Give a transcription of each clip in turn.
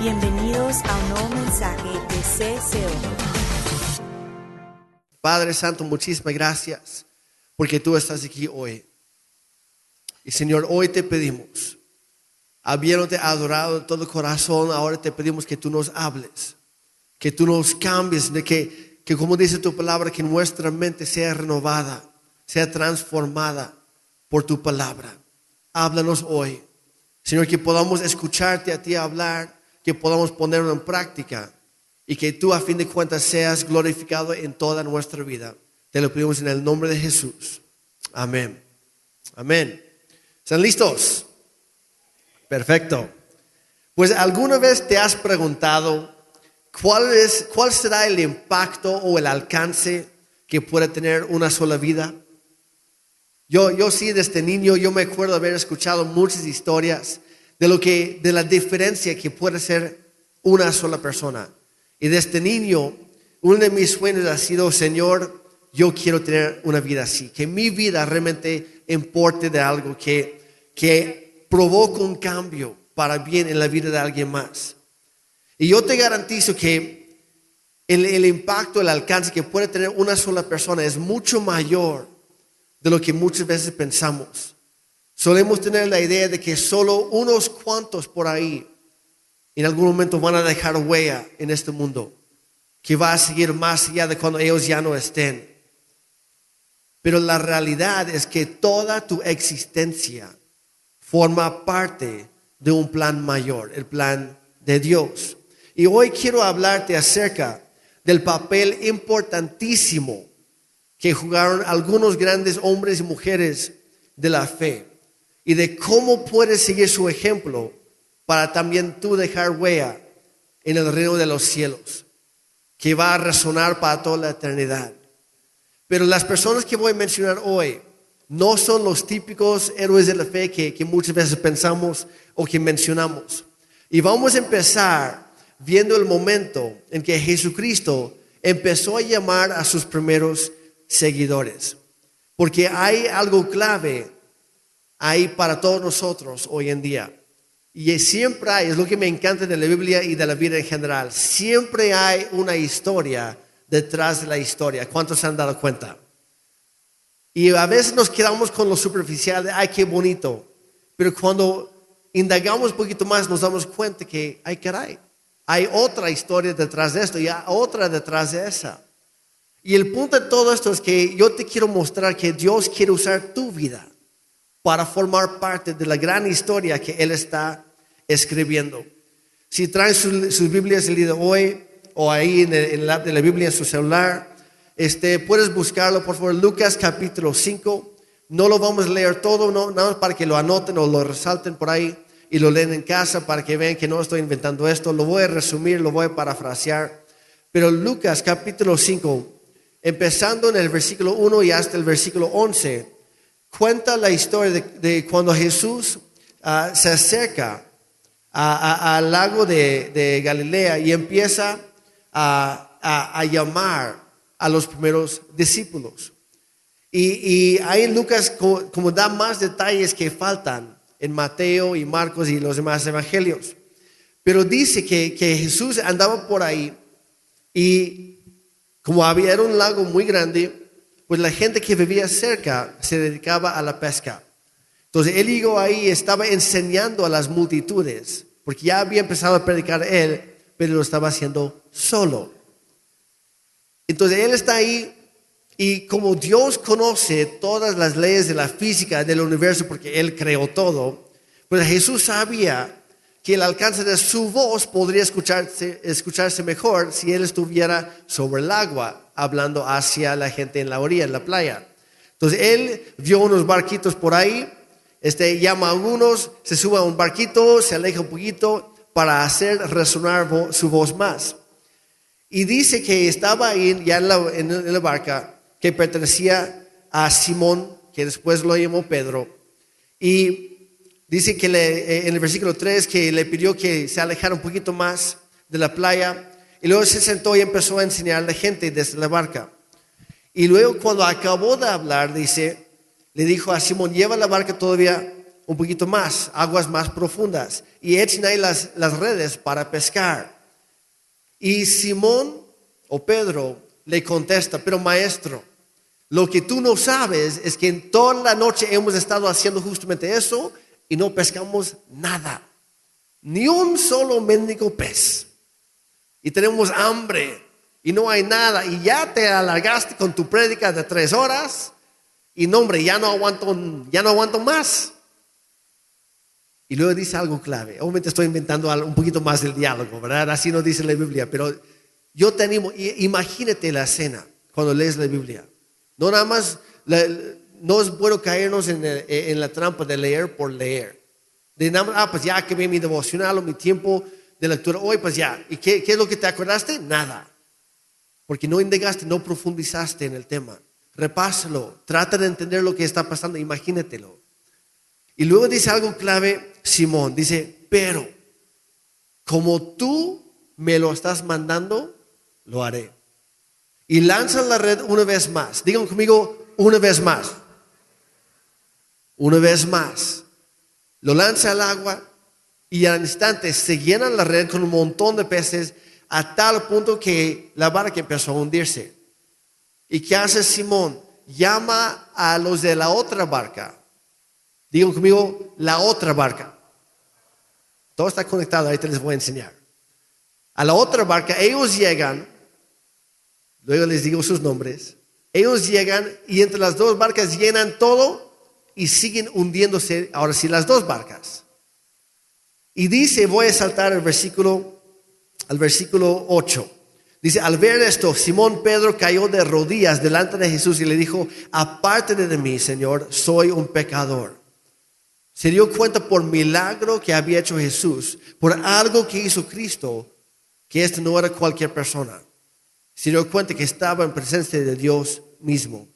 Bienvenidos a un nuevo mensaje de CCO. Padre Santo, muchísimas gracias porque tú estás aquí hoy. Y Señor, hoy te pedimos, habiéndote adorado de todo corazón, ahora te pedimos que tú nos hables, que tú nos cambies, de que, que como dice tu palabra, que nuestra mente sea renovada, sea transformada por tu palabra. Háblanos hoy. Señor, que podamos escucharte a ti hablar, que podamos ponerlo en práctica y que tú a fin de cuentas seas glorificado en toda nuestra vida. Te lo pedimos en el nombre de Jesús. Amén. Amén. ¿Están listos? Perfecto. Pues alguna vez te has preguntado cuál, es, cuál será el impacto o el alcance que puede tener una sola vida. Yo, yo sí, desde niño, yo me acuerdo haber escuchado muchas historias de lo que, de la diferencia que puede ser una sola persona. Y desde niño, uno de mis sueños ha sido, Señor, yo quiero tener una vida así, que mi vida realmente importe de algo que, que provoque un cambio para bien en la vida de alguien más. Y yo te garantizo que el, el impacto, el alcance que puede tener una sola persona es mucho mayor de lo que muchas veces pensamos. Solemos tener la idea de que solo unos cuantos por ahí en algún momento van a dejar huella en este mundo, que va a seguir más allá de cuando ellos ya no estén. Pero la realidad es que toda tu existencia forma parte de un plan mayor, el plan de Dios. Y hoy quiero hablarte acerca del papel importantísimo que jugaron algunos grandes hombres y mujeres de la fe y de cómo puedes seguir su ejemplo para también tú dejar huella en el reino de los cielos, que va a resonar para toda la eternidad. Pero las personas que voy a mencionar hoy no son los típicos héroes de la fe que, que muchas veces pensamos o que mencionamos. Y vamos a empezar viendo el momento en que Jesucristo empezó a llamar a sus primeros seguidores. Porque hay algo clave ahí para todos nosotros hoy en día. Y siempre hay, es lo que me encanta de la Biblia y de la vida en general, siempre hay una historia detrás de la historia. ¿Cuántos se han dado cuenta? Y a veces nos quedamos con lo superficial de, ay, qué bonito. Pero cuando indagamos un poquito más nos damos cuenta que, ay, caray, hay otra historia detrás de esto y hay otra detrás de esa. Y el punto de todo esto es que yo te quiero mostrar que Dios quiere usar tu vida para formar parte de la gran historia que Él está escribiendo. Si traen sus, Biblias el día de hoy o ahí en el, la de la Biblia en su celular, este, puedes buscarlo, por favor, Lucas capítulo 5. No lo vamos a leer todo, no, nada más para que lo anoten o lo resalten por ahí y lo leen en casa para que vean que no estoy inventando esto. Lo voy a resumir, lo voy a parafrasear. Pero Lucas capítulo 5 empezando en el versículo 1 y hasta el versículo 11, cuenta la historia de, cuando Jesús ah, se acerca al lago de, Galilea y empieza a, llamar a los primeros discípulos. Y, ahí Lucas como, da más detalles que faltan en Mateo y Marcos y los demás evangelios. Pero dice que, Jesús andaba por ahí y como había un lago muy grande, pues la gente que vivía cerca se dedicaba a la pesca. Entonces él llegó ahí y estaba enseñando a las multitudes, porque ya había empezado a predicar él, pero lo estaba haciendo solo. Entonces él está ahí y como Dios conoce todas las leyes de la física del universo, porque él creó todo, pues Jesús sabía que el alcance de su voz podría escucharse, escucharse mejor si él estuviera sobre el agua, hablando hacia la gente en la orilla, en la playa. Entonces él vio unos barquitos por ahí, este, llama a algunos, se sube a un barquito, se aleja un poquito para hacer resonar su voz más. Y dice que estaba ahí ya en la, barca que pertenecía a Simón, que después lo llamó Pedro, y Dice que eh, en el versículo 3 que le pidió que se alejara un poquito más de la playa y luego se sentó y empezó a enseñar a la gente desde la barca. Y luego cuando acabó de hablar, dice, le dijo a Simón, lleva la barca todavía un poquito más, aguas más profundas, y echen ahí las, las redes para pescar. Y Simón o Pedro le contesta, pero maestro, lo que tú no sabes es que en toda la noche hemos estado haciendo justamente eso y no pescamos nada, ni un solo mendigo pez. Y tenemos hambre y no hay nada y ya te alargaste con tu prédica de tres horas y no hombre, ya no aguanto, ya no aguanto más. Y luego dice algo clave. Obviamente estoy inventando un poquito más del diálogo, ¿verdad? Así no dice la Biblia, pero yo te animo, imagínate la escena cuando lees la Biblia. No nada más, no es bueno caernos en, la trampa de leer por leer. De nada más, ah, pues ya que vi mi devocional o mi tiempo de lectura, hoy pues ya. ¿Y qué, qué es lo que te acordaste? Nada. Porque no indagaste, no profundizaste en el tema. Repásalo, trata de entender lo que está pasando, imagínatelo. Y luego dice algo clave, Simón, dice, pero como tú me lo estás mandando, lo haré. Y lanza la red una vez más. Digan conmigo, una vez más. Una vez más. Lo lanza al agua y al instante se llena la red con un montón de peces a tal punto que la barca empezó a hundirse. ¿Y qué hace Simón? Llama a los de la otra barca. Digan conmigo, la otra barca. Todo está conectado, te les voy a enseñar. A la otra barca, ellos llegan Luego les digo sus nombres. Ellos llegan y entre las dos barcas llenan todo y siguen hundiéndose, ahora sí, las dos barcas. Y dice, voy a saltar al versículo, al versículo 8. Dice, al ver esto, Simón Pedro cayó de rodillas delante de Jesús y le dijo, aparte de mí, Señor, soy un pecador. Se dio cuenta por milagro que había hecho Jesús, por algo que hizo Cristo, que esto no era cualquier persona se dio cuenta que estaba en presencia de Dios mismo.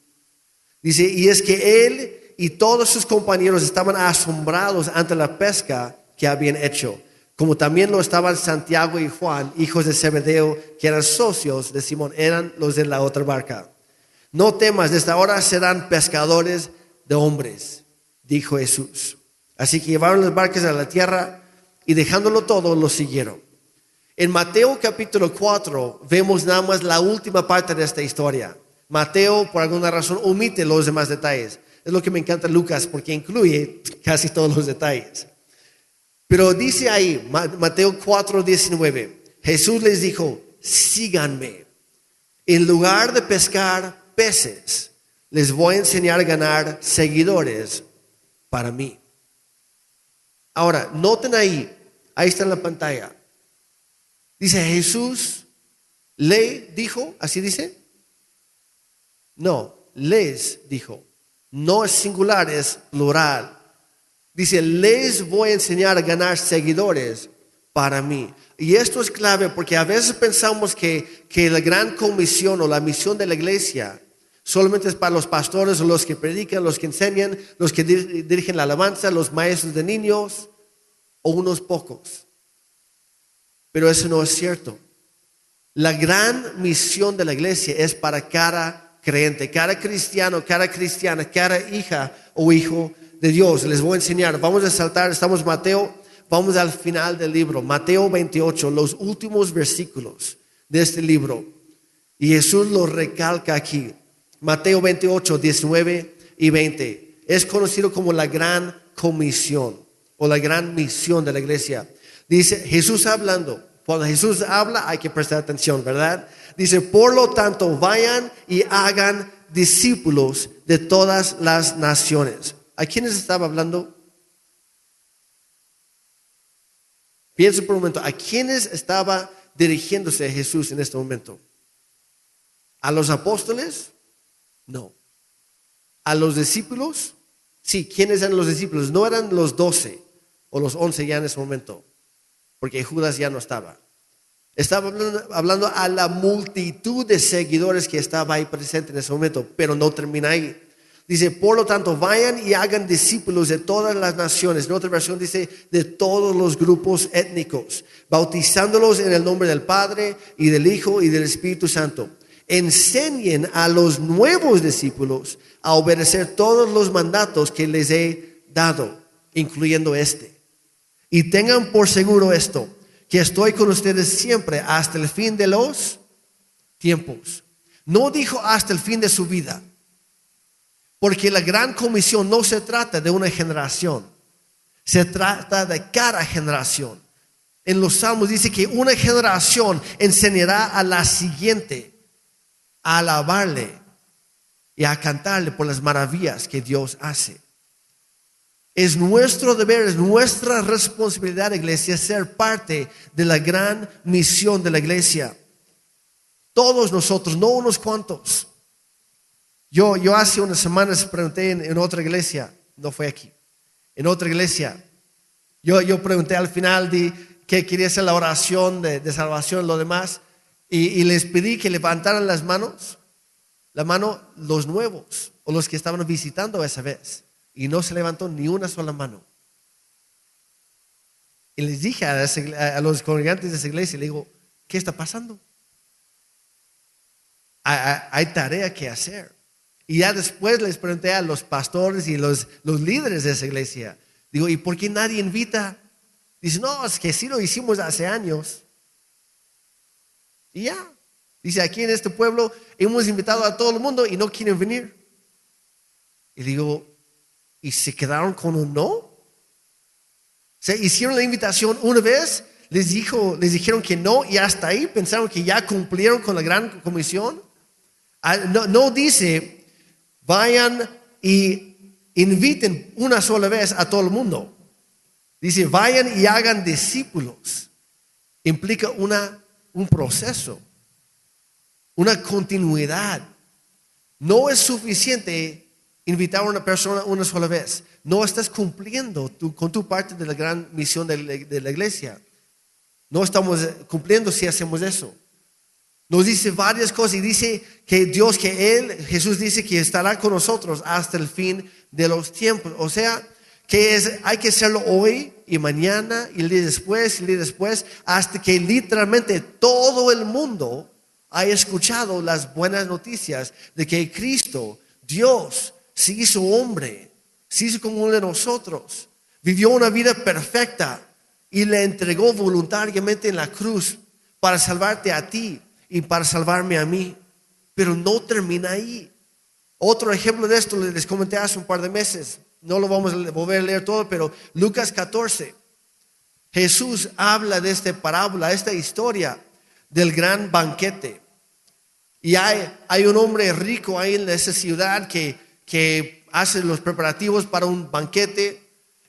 Dice, y es que él y todos sus compañeros estaban asombrados ante la pesca que habían hecho, como también lo estaban Santiago y Juan, hijos de Zebedeo, que eran socios de Simón, eran los de la otra barca. No temas, desde ahora serán pescadores de hombres, dijo Jesús. Así que llevaron las barcas a la tierra y dejándolo todo, lo siguieron. En Mateo capítulo 4 vemos nada más la última parte de esta historia. Mateo, por alguna razón, omite los demás detalles. Es lo que me encanta Lucas porque incluye casi todos los detalles. Pero dice ahí, Mateo 4, 19, Jesús les dijo, síganme. En lugar de pescar peces, les voy a enseñar a ganar seguidores para mí. Ahora, noten ahí, ahí está en la pantalla, Dice Jesús, le dijo, así dice. No, les dijo. No es singular, es plural. Dice, les voy a enseñar a ganar seguidores para mí. Y esto es clave porque a veces pensamos que, que la gran comisión o la misión de la iglesia solamente es para los pastores o los que predican, los que enseñan, los que dirigen la alabanza, los maestros de niños o unos pocos. Pero eso no es cierto. La gran misión de la iglesia es para cada creyente, cada cristiano, cada cristiana, cada hija o hijo de Dios. Les voy a enseñar. Vamos a saltar, estamos Mateo, vamos al final del libro, Mateo 28, los últimos versículos de este libro. Y Jesús lo recalca aquí. Mateo 28, 19 y 20. Es conocido como la gran comisión o la gran misión de la iglesia. Dice Jesús hablando, cuando Jesús habla hay que prestar atención, ¿verdad? Dice, por lo tanto, vayan y hagan discípulos de todas las naciones. ¿A quiénes estaba hablando? Piensa por un momento, ¿a quiénes estaba dirigiéndose Jesús en este momento? ¿A los apóstoles? No. ¿A los discípulos? Sí, ¿quiénes eran los discípulos? No eran los doce o los once ya en ese momento porque Judas ya no estaba. Estaba hablando, a la multitud de seguidores que estaba ahí presente en ese momento, pero no termina ahí. Dice, por lo tanto, vayan y hagan discípulos de todas las naciones. En otra versión dice, de todos los grupos étnicos, bautizándolos en el nombre del Padre y del Hijo y del Espíritu Santo. Enseñen a los nuevos discípulos a obedecer todos los mandatos que les he dado, incluyendo este Y tengan por seguro esto, que estoy con ustedes siempre hasta el fin de los tiempos. No dijo hasta el fin de su vida, porque la gran comisión no se trata de una generación, se trata de cada generación. En los salmos dice que una generación enseñará a la siguiente a alabarle y a cantarle por las maravillas que Dios hace. Es nuestro deber, es nuestra responsabilidad, iglesia, ser parte de la gran misión de la iglesia. Todos nosotros, no unos cuantos. Yo, hace unas semanas pregunté en, otra iglesia, no fue aquí, en otra iglesia. Yo, yo pregunté al final de que quería hacer la oración de, salvación y lo demás, y, les pedí que levantaran las manos, la mano los nuevos o los que estaban visitando esa vez y no se levantó ni una sola mano. Y les dije a, los congregantes de esa iglesia, le digo, ¿qué está pasando? Hay, tarea que hacer. Y ya después les pregunté a los pastores y los, los líderes de esa iglesia, digo, ¿y por qué nadie invita? Dice, no, es que sí lo hicimos hace años. Y ya. Dice, aquí en este pueblo hemos invitado a todo el mundo y no quieren venir. Y digo, y se quedaron con un no. Se hicieron la invitación una vez, les, dijo, les dijeron que no y hasta ahí pensaron que ya cumplieron con la gran comisión. Ah, no, no dice, vayan y inviten una sola vez a todo el mundo. Dice, vayan y hagan discípulos. Implica una, un proceso, una continuidad. No es suficiente invitar a una persona una sola vez. No estás cumpliendo con tu parte de la gran misión de la, iglesia. No estamos cumpliendo si hacemos eso. Nos dice varias cosas y dice que Dios, que Él, Jesús dice que estará con nosotros hasta el fin de los tiempos. O sea, que es, hay que hacerlo hoy y mañana y día después y día después, hasta que literalmente todo el mundo haya escuchado las buenas noticias de que Cristo, Dios, se hizo hombre, se hizo como uno de nosotros, vivió una vida perfecta y le entregó voluntariamente en la cruz para salvarte a ti y para salvarme a mí. Pero no termina ahí. Otro ejemplo de esto les comenté hace un par de meses. No lo vamos a volver a leer todo, pero Lucas 14. Jesús habla de esta parábola, esta historia del gran banquete. Y hay, hay un hombre rico ahí en esa ciudad que que hace los preparativos para un banquete,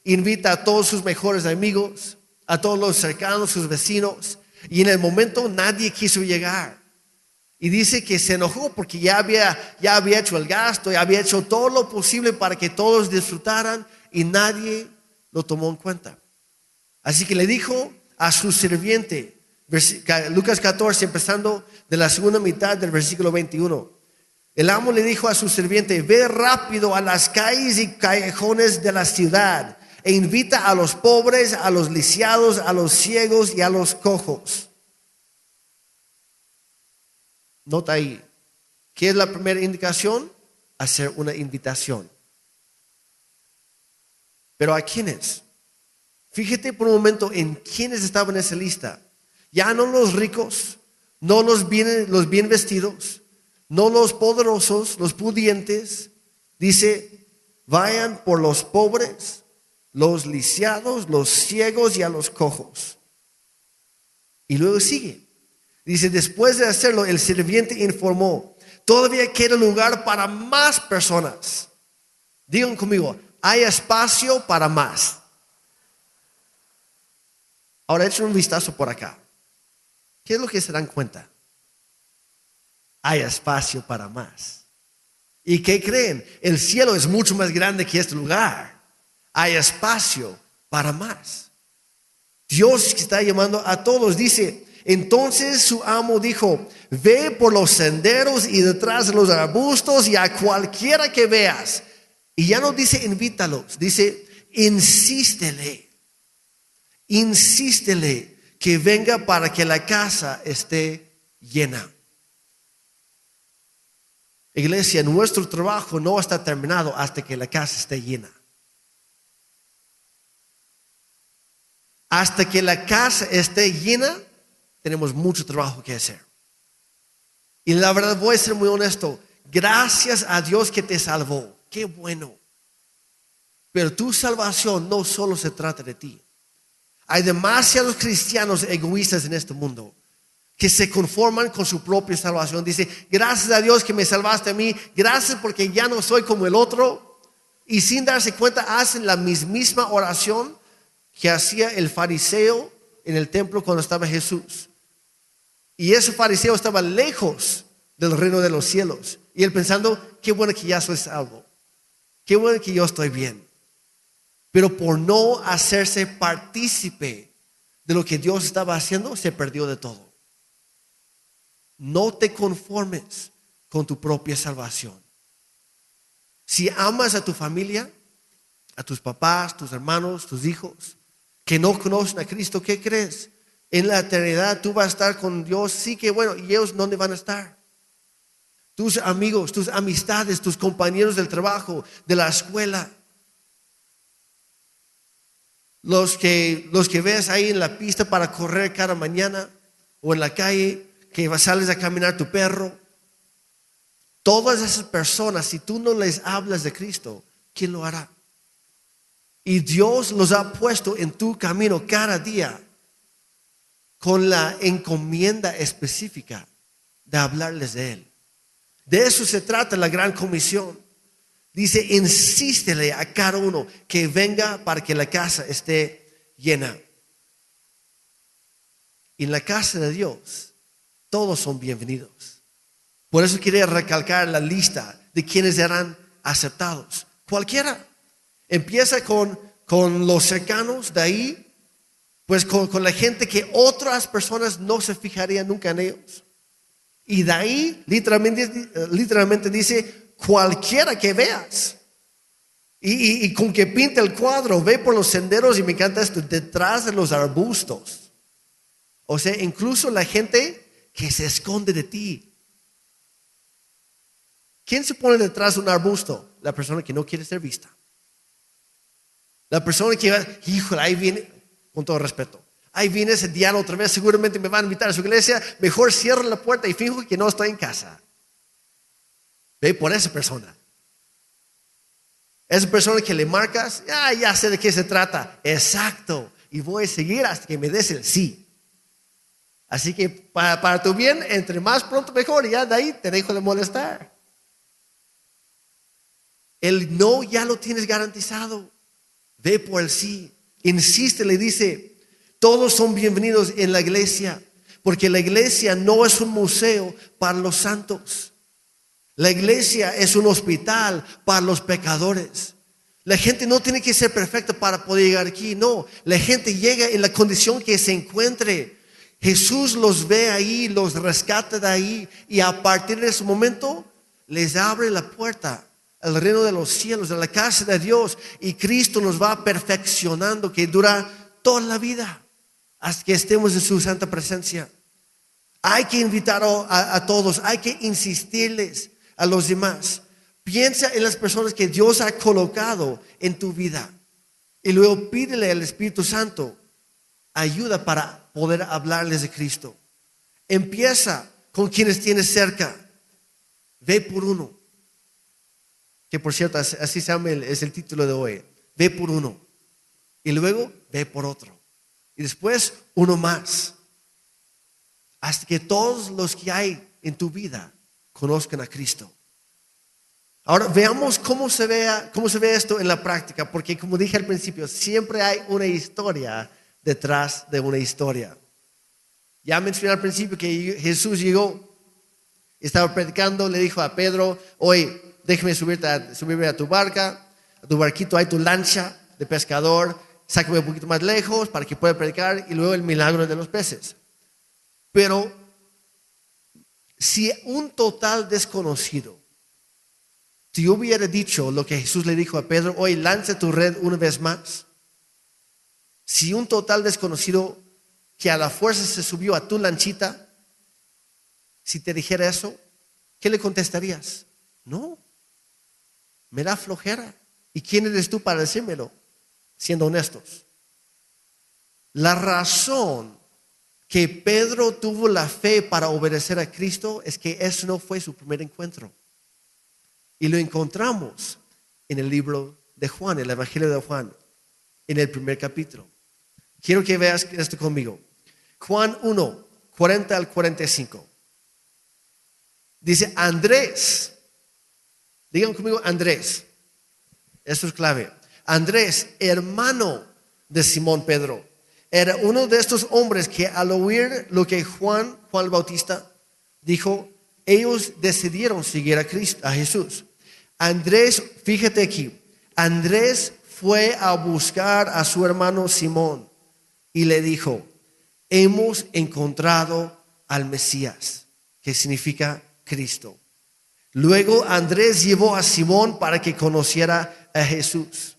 invita a todos sus mejores amigos, a todos los cercanos, sus vecinos, y en el momento nadie quiso llegar. Y dice que se enojó porque ya había, ya había hecho el gasto, ya había hecho todo lo posible para que todos disfrutaran y nadie lo tomó en cuenta. Así que le dijo a su sirviente, Lucas 14, empezando de la segunda mitad del versículo 21, el amo le dijo a su sirviente, ve rápido a las calles y callejones de la ciudad e invita a los pobres, a los lisiados, a los ciegos y a los cojos. Nota ahí, ¿qué es la primera indicación? Hacer una invitación. Pero ¿a quiénes? Fíjate por un momento en quiénes estaban en esa lista. Ya no los ricos, no los bien, los bien vestidos, no los poderosos, los pudientes. Dice, vayan por los pobres, los lisiados, los ciegos y a los cojos. Y luego sigue. Dice, después de hacerlo, el sirviente informó, todavía queda lugar para más personas. Digan conmigo, hay espacio para más. Ahora echen un vistazo por acá. ¿Qué es lo que se dan cuenta? hay espacio para más. ¿Y qué creen? El cielo es mucho más grande que este lugar. Hay espacio para más. Dios está llamando a todos. Dice, entonces su amo dijo, ve por los senderos y detrás de los arbustos y a cualquiera que veas. Y ya no dice invítalos, dice insístele, insístele que venga para que la casa esté llena. Iglesia, nuestro trabajo no está terminado hasta que la casa esté llena. Hasta que la casa esté llena, tenemos mucho trabajo que hacer. Y la verdad voy a ser muy honesto, gracias a Dios que te salvó, qué bueno. Pero tu salvación no solo se trata de ti. Hay demasiados cristianos egoístas en este mundo que se conforman con su propia salvación. Dice, gracias a Dios que me salvaste a mí, gracias porque ya no soy como el otro. Y sin darse cuenta hacen la misma oración que hacía el fariseo en el templo cuando estaba Jesús. Y ese fariseo estaba lejos del reino de los cielos. Y él pensando, qué bueno que ya soy salvo. Qué bueno que yo estoy bien. Pero por no hacerse partícipe de lo que Dios estaba haciendo, se perdió de todo. No te conformes con tu propia salvación. Si amas a tu familia, a tus papás, tus hermanos, tus hijos, que no conocen a Cristo, ¿qué crees? En la eternidad tú vas a estar con Dios, sí que bueno, ¿y ellos dónde van a estar? Tus amigos, tus amistades, tus compañeros del trabajo, de la escuela. Los que, los que ves ahí en la pista para correr cada mañana o en la calle, que sales a caminar tu perro. Todas esas personas, si tú no les hablas de Cristo, ¿quién lo hará? Y Dios los ha puesto en tu camino cada día con la encomienda específica de hablarles de Él. De eso se trata la gran comisión. Dice, insístele a cada uno que venga para que la casa esté llena. En la casa de Dios todos son bienvenidos. Por eso quería recalcar la lista de quienes serán aceptados. Cualquiera. Empieza con, con los cercanos, de ahí, pues con, con la gente que otras personas no se fijarían nunca en ellos. Y de ahí, literalmente, literalmente dice, cualquiera que veas. Y, y, con que pinta el cuadro, ve por los senderos y me encanta esto, detrás de los arbustos. O sea, incluso la gente que se esconde de ti. ¿Quién se pone detrás de un arbusto? La persona que no quiere ser vista. La persona que va, híjole, ahí viene, con todo respeto, ahí viene ese diablo otra vez, seguramente me van a invitar a su iglesia, mejor cierro la puerta y fijo que no estoy en casa. Ve por esa persona. Esa persona que le marcas, ah, ya sé de qué se trata. Exacto. Y voy a seguir hasta que me des el sí. Así que para, tu bien, entre más pronto mejor, y ya de ahí te dejo de molestar. El no ya lo tienes garantizado. Ve por sí. Insiste, le dice, todos son bienvenidos en la iglesia, porque la iglesia no es un museo para los santos. La iglesia es un hospital para los pecadores. La gente no tiene que ser perfecta para poder llegar aquí, no. La gente llega en la condición que se encuentre. Jesús los ve ahí, los rescata de ahí y a partir de ese momento les abre la puerta al reino de los cielos, a la casa de Dios y Cristo nos va perfeccionando que dura toda la vida hasta que estemos en su santa presencia. Hay que invitar a, a todos, hay que insistirles a los demás. Piensa en las personas que Dios ha colocado en tu vida y luego pídele al Espíritu Santo ayuda para poder hablarles de Cristo. Empieza con quienes tienes cerca. Ve por uno. Por cierto, así se llama, es el título de hoy. Ve por uno. Y luego ve por otro. Y después uno más. Hasta que todos los que hay en tu vida conozcan a Cristo. Ahora veamos cómo se, vea, cómo se ve esto en la práctica, porque como dije al principio, siempre hay una historia detrás de una historia. Ya mencioné al principio que Jesús llegó, estaba predicando, le dijo a Pedro, oye, déjame subirte a, subirme a tu barca, a tu barquito hay tu lancha de pescador, sácame un poquito más lejos para que pueda predicar y luego el milagro de los peces. Pero si un total desconocido si hubiera dicho lo que Jesús le dijo a Pedro, hoy lanza tu red una vez más, si un total desconocido que a la fuerza se subió a tu lanchita, si te dijera eso, ¿qué le contestarías? No, me da flojera. ¿Y quién eres tú para decírmelo? Siendo honestos. La razón que Pedro tuvo la fe para obedecer a Cristo es que ese no fue su primer encuentro. Y lo encontramos en el libro de Juan, el Evangelio de Juan, en el primer capítulo. Quiero que veas esto conmigo. Juan 1, 40 al 45. Dice Andrés, digan conmigo Andrés, esto es clave. Andrés, hermano de Simón Pedro, era uno de estos hombres que al oír lo que Juan, Juan Bautista, dijo, ellos decidieron seguir a Cristo, a Jesús. Andrés, fíjate aquí, Andrés fue a buscar a su hermano Simón y le dijo, hemos encontrado al Mesías, que significa Cristo. Luego Andrés llevó a Simón para que conociera a Jesús.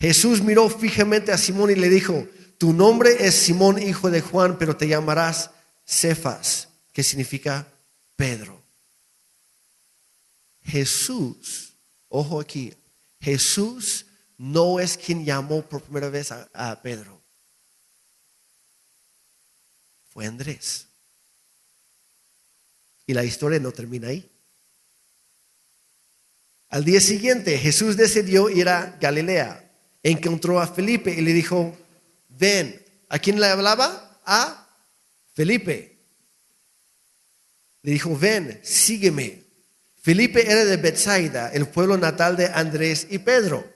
Jesús miró fijamente a Simón y le dijo, tu nombre es Simón, hijo de Juan, pero te llamarás Cefas, que significa Pedro. Jesús, ojo aquí, Jesús no es quien llamó por primera vez a, Pedro. Fue Andrés. Y la historia no termina ahí. Al día siguiente Jesús decidió ir a Galilea. Encontró a Felipe y le dijo, ven. ¿A quién le hablaba? A Felipe. Le dijo, ven, sígueme. Felipe era de Bethsaida, el pueblo natal de Andrés y Pedro.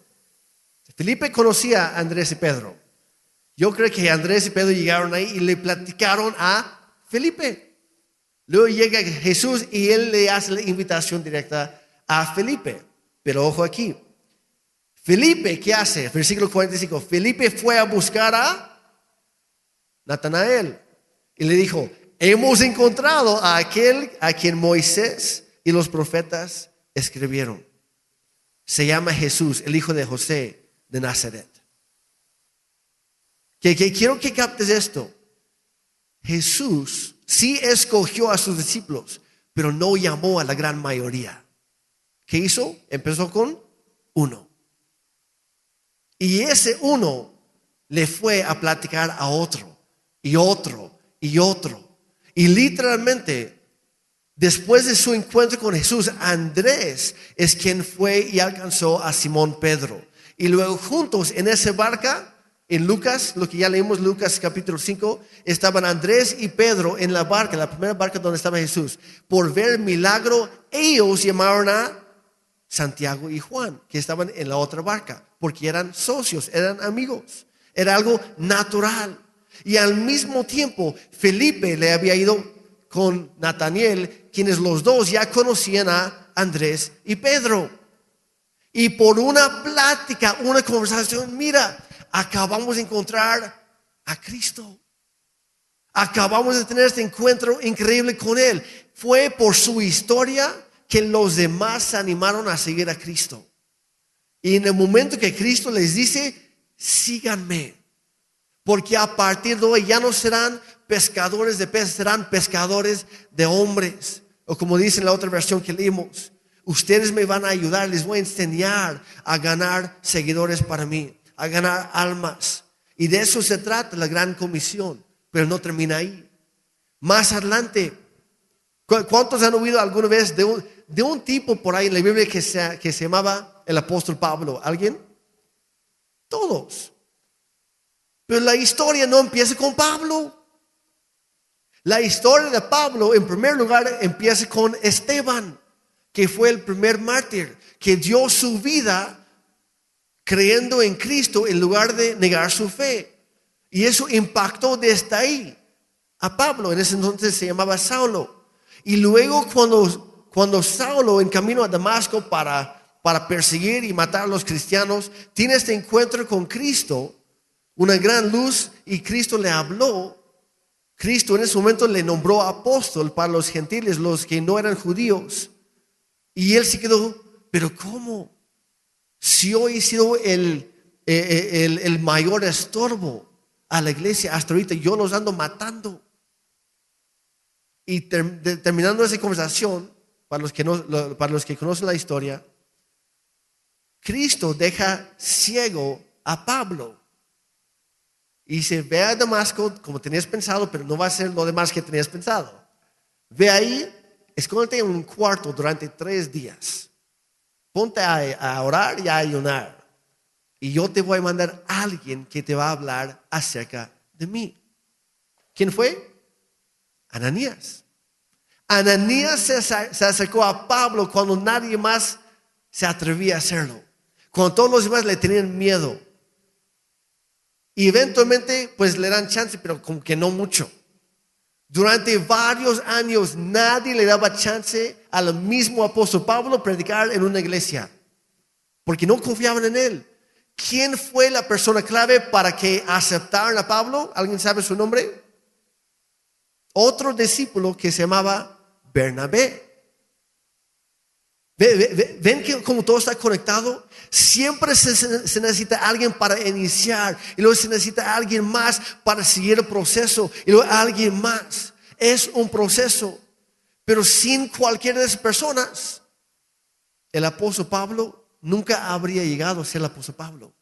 Felipe conocía a Andrés y Pedro. Yo creo que Andrés y Pedro llegaron ahí y le platicaron a Felipe. Luego llega Jesús y él le hace la invitación directa a Felipe. Pero ojo aquí. Felipe, ¿qué hace? Versículo 45. Felipe fue a buscar a Natanael y le dijo, hemos encontrado a aquel a quien Moisés y los profetas escribieron. Se llama Jesús, el hijo de José de Nazaret. Que, quiero que captes esto. Jesús sí escogió a sus discípulos, pero no llamó a la gran mayoría. ¿Qué hizo? Empezó con uno. Y ese uno le fue a platicar a otro, y otro, y otro. Y literalmente Después de su encuentro con Jesús, Andrés es quien fue y alcanzó a Simón Pedro. Y luego juntos en esa barca, en Lucas, lo que ya leímos, Lucas capítulo 5, estaban Andrés y Pedro en la barca, la primera barca donde estaba Jesús. Por ver el milagro, ellos llamaron a Santiago y Juan, que estaban en la otra barca, porque eran socios, eran amigos. Era algo natural. Y al mismo tiempo, Felipe le había ido con Nataniel, quienes los dos ya conocían a Andrés y Pedro. Y por una plática, una conversación, mira, acabamos de encontrar a Cristo. Acabamos de tener este encuentro increíble con Él. Fue por su historia que los demás se animaron a seguir a Cristo. Y en el momento que Cristo les dice, síganme, porque a partir de hoy ya no serán pescadores de peces, serán pescadores de hombres. O como dice en la otra versión que leímos, ustedes me van a ayudar, les voy a enseñar a ganar seguidores para mí, a ganar almas. Y de eso se trata la gran comisión, pero no termina ahí. Más adelante, ¿cuántos han oído alguna vez de un, de un tipo por ahí en la Biblia que se, que se llamaba el apóstol Pablo? ¿Alguien? Todos. Pero la historia no empieza con Pablo. La historia de Pablo, en primer lugar, empieza con Esteban, que fue el primer mártir, que dio su vida creyendo en Cristo en lugar de negar su fe. Y eso impactó desde ahí a Pablo. En ese entonces se llamaba Saulo. Y luego cuando, cuando Saulo en camino a Damasco para, para perseguir y matar a los cristianos, tiene este encuentro con Cristo, una gran luz, y Cristo le habló Cristo en ese momento le nombró apóstol para los gentiles, los que no eran judíos. Y él se quedó, pero ¿cómo? Si hoy he sido el, eh, eh, el, el mayor estorbo a la iglesia, hasta ahorita yo los ando matando. Y terminando esa conversación, para los, que no, para los que conocen la historia, Cristo deja ciego a Pablo. Y dice, ve a Damasco como tenías pensado, pero no va a ser lo demás que tenías pensado. Ve ahí, escóndete en un cuarto durante tres días. Ponte a, a orar y a ayunar. Y yo te voy a mandar a alguien que te va a hablar acerca de mí. ¿Quién fue? Ananías. Ananías se, acercó a Pablo cuando nadie más se atrevía a hacerlo. Cuando todos los demás le tenían miedo. Y eventualmente, pues le dan chance, pero como que no mucho. Durante varios años nadie le daba chance al mismo apóstol Pablo predicar en una iglesia, porque no confiaban en él. ¿Quién fue la persona clave para que aceptaran a Pablo? ¿Alguien sabe su nombre? Otro discípulo que se llamaba Bernabé. ¿Ven que como todo está conectado? Siempre se, necesita alguien para iniciar y luego se necesita alguien más para seguir el proceso y luego alguien más. Es un proceso, pero sin cualquiera de esas personas, el apóstol Pablo nunca habría llegado a ser el apóstol Pablo.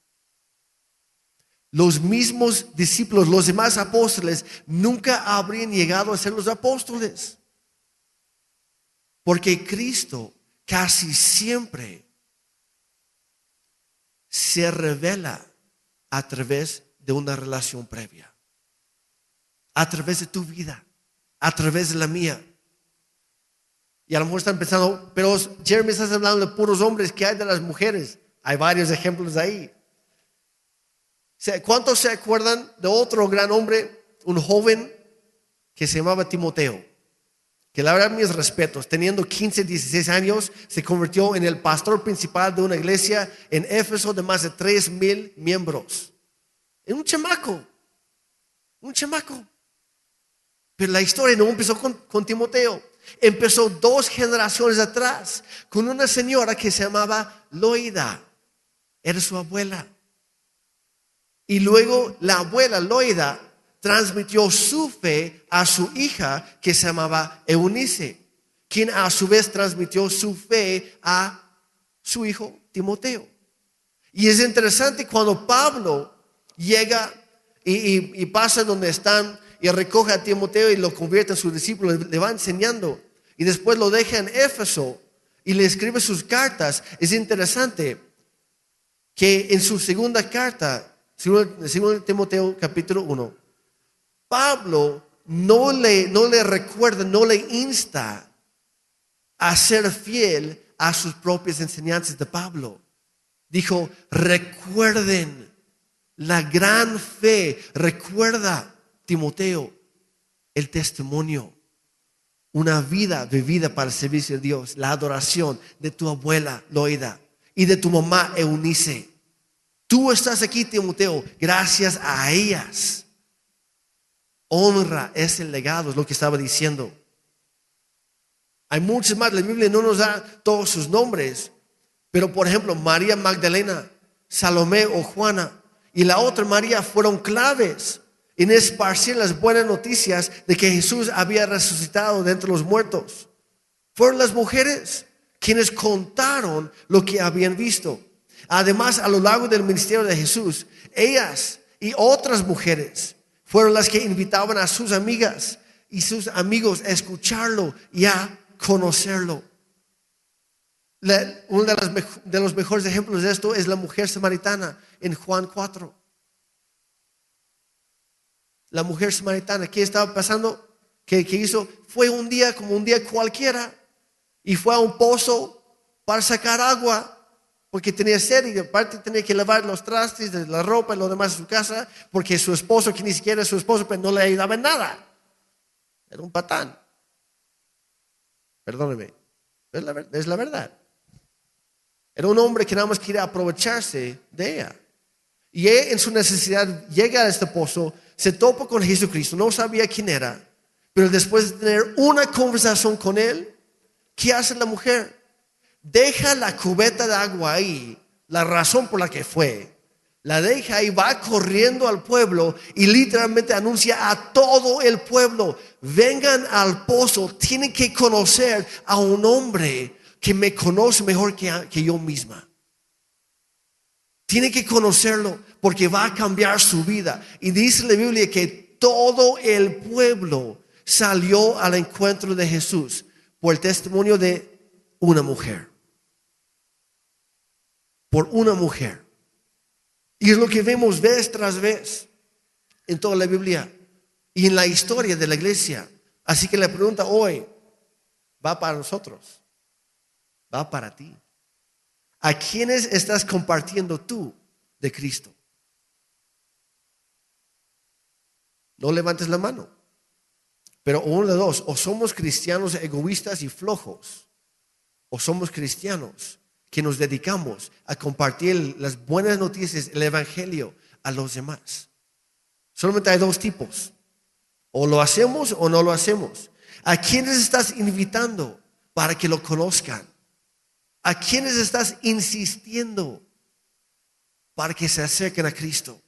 Los mismos discípulos, los demás apóstoles, nunca habrían llegado a ser los apóstoles. Porque Cristo casi siempre se revela a través de una relación previa, a través de tu vida, a través de la mía. Y a lo mejor están pensando, pero Jeremy, estás hablando de puros hombres, ¿qué hay de las mujeres? Hay varios ejemplos ahí. ¿Cuántos se acuerdan de otro gran hombre, un joven que se llamaba Timoteo? Que la verdad mis respetos, teniendo 15, 16 años, se convirtió en el pastor principal de una iglesia en Éfeso de más de 3 mil miembros. En un chamaco, un chamaco. Pero la historia no empezó con, con Timoteo, empezó dos generaciones atrás con una señora que se llamaba Loida, era su abuela. Y luego la abuela Loida transmitió su fe a su hija que se llamaba Eunice, quien a su vez transmitió su fe a su hijo Timoteo. Y es interesante cuando Pablo llega y, pasa donde están y recoge a Timoteo y lo convierte en su discípulo, le va enseñando y después lo deja en Éfeso y le escribe sus cartas. Es interesante que en su segunda carta, segundo Timoteo capítulo 1, Pablo no le, no le recuerda, no le insta a ser fiel a sus propias enseñanzas de Pablo. Dijo, recuerden la gran fe, recuerda, Timoteo, el testimonio, una vida vivida para el servicio de Dios, la adoración de tu abuela Loida y de tu mamá Eunice. Tú estás aquí, Timoteo, gracias a ellas honra ese legado, es lo que estaba diciendo. Hay muchos más, la Biblia no nos da todos sus nombres, pero por ejemplo, María Magdalena, Salomé o Juana y la otra María fueron claves en esparcir las buenas noticias de que Jesús había resucitado de entre los muertos. Fueron las mujeres quienes contaron lo que habían visto. Además, a lo largo del ministerio de Jesús, ellas y otras mujeres fueron las que invitaban a sus amigas y sus amigos a escucharlo y a conocerlo. uno de, los mejores ejemplos de esto es la mujer samaritana en Juan 4. La mujer samaritana, ¿qué estaba pasando? ¿Qué, hizo? Fue un día como un día cualquiera y fue a un pozo para sacar agua porque tenía sed y aparte tenía que lavar los trastes, la ropa y lo demás de su casa, porque su esposo, que ni siquiera es su esposo, pues no le ayudaba en nada. Era un patán. Perdóneme, es la, es la verdad. Era un hombre que nada más quería aprovecharse de ella. Y en su necesidad llega a este pozo, se topa con Jesucristo, no sabía quién era, pero después de tener una conversación con él, ¿qué hace la mujer? Deja la cubeta de agua ahí, la razón por la que fue, la deja ahí, va corriendo al pueblo y literalmente anuncia a todo el pueblo, vengan al pozo, tienen que conocer a un hombre que me conoce mejor que, que yo misma. Tiene que conocerlo porque va a cambiar su vida. Y dice la Biblia que todo el pueblo salió al encuentro de Jesús por el testimonio de una mujer. Por una mujer. Y es lo que vemos vez tras vez en toda la Biblia y en la historia de la iglesia. Así que la pregunta hoy va para nosotros, va para ti. ¿A quiénes estás compartiendo tú de Cristo? No levantes la mano. Pero uno de dos, o somos cristianos egoístas y flojos, o somos cristianos que nos dedicamos a compartir las buenas noticias, el Evangelio a los demás. Solamente hay dos tipos. O lo hacemos o no lo hacemos. ¿A quiénes estás invitando para que lo conozcan? ¿A quiénes estás insistiendo para que se acerquen a Cristo?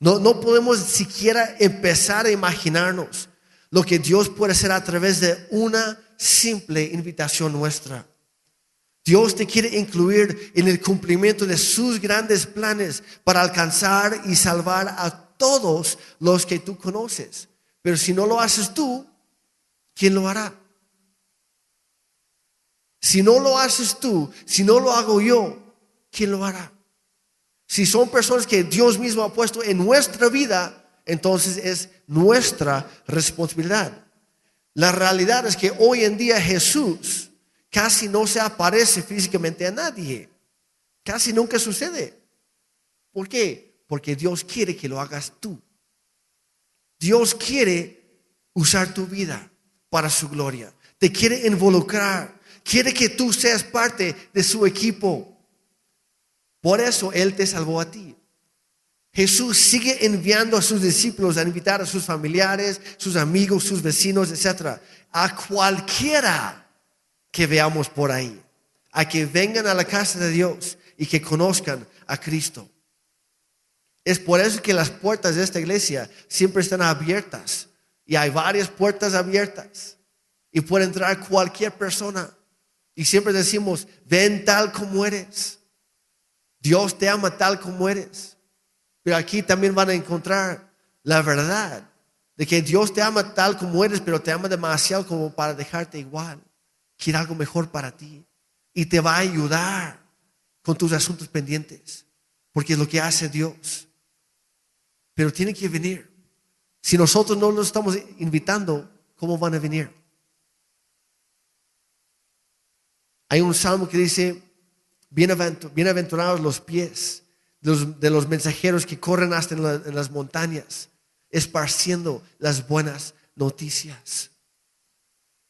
No, no podemos siquiera empezar a imaginarnos lo que Dios puede hacer a través de una simple invitación nuestra. Dios te quiere incluir en el cumplimiento de sus grandes planes para alcanzar y salvar a todos los que tú conoces. Pero si no lo haces tú, ¿quién lo hará? Si no lo haces tú, si no lo hago yo, ¿quién lo hará? Si son personas que Dios mismo ha puesto en nuestra vida, entonces es nuestra responsabilidad. La realidad es que hoy en día Jesús casi no se aparece físicamente a nadie. Casi nunca sucede. ¿Por qué? Porque Dios quiere que lo hagas tú. Dios quiere usar tu vida para su gloria. Te quiere involucrar. Quiere que tú seas parte de su equipo. Por eso Él te salvó a ti. Jesús sigue enviando a sus discípulos a invitar a sus familiares, sus amigos, sus vecinos, etcétera, a cualquiera que veamos por ahí, a que vengan a la casa de Dios y que conozcan a Cristo. Es por eso que las puertas de esta iglesia siempre están abiertas y hay varias puertas abiertas y puede entrar cualquier persona. Y siempre decimos, ven tal como eres. Dios te ama tal como eres. Pero aquí también van a encontrar la verdad de que Dios te ama tal como eres, pero te ama demasiado como para dejarte igual. Quiere algo mejor para ti y te va a ayudar con tus asuntos pendientes, porque es lo que hace Dios. Pero tiene que venir. Si nosotros no los estamos invitando, ¿cómo van a venir? Hay un salmo que dice, bienaventurados los pies de los, mensajeros que corren hasta en, las montañas, esparciendo las buenas noticias.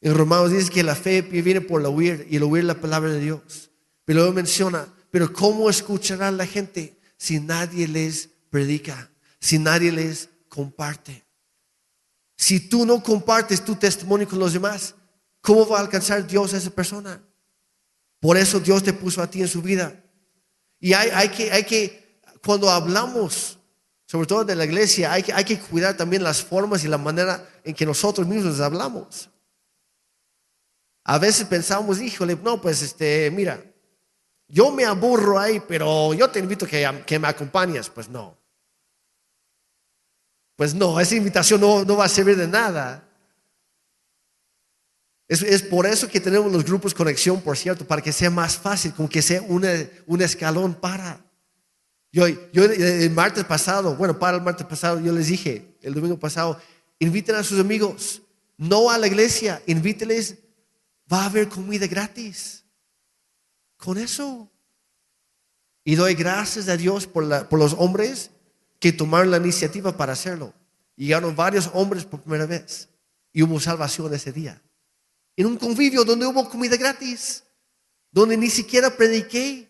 En Romanos dice que la fe viene por la oír y el oír la palabra de Dios. Pero luego menciona, pero ¿cómo escuchará la gente si nadie les predica, si nadie les comparte? Si tú no compartes tu testimonio con los demás, ¿cómo va a alcanzar Dios a esa persona? Por eso Dios te puso a ti en su vida. Y hay, que, hay que cuando hablamos, sobre todo de la iglesia, hay que, hay que cuidar también las formas y la manera en que nosotros mismos hablamos. A veces pensamos, híjole, no, pues este, mira, yo me aburro ahí, pero yo te invito que, que me acompañes. Pues no. Pues no, esa invitación no, no va a servir de nada. Es, es, por eso que tenemos los grupos conexión, por cierto, para que sea más fácil, como que sea un escalón para. Yo, yo el martes pasado, bueno, para el martes pasado, yo les dije, el domingo pasado, inviten a sus amigos, no a la iglesia, invíteles, va a haber comida gratis. Con eso. Y doy gracias a Dios por, por los hombres que tomaron la iniciativa para hacerlo. Llegaron varios hombres por primera vez y hubo salvación ese día. En un convivio donde hubo comida gratis, donde ni siquiera prediqué,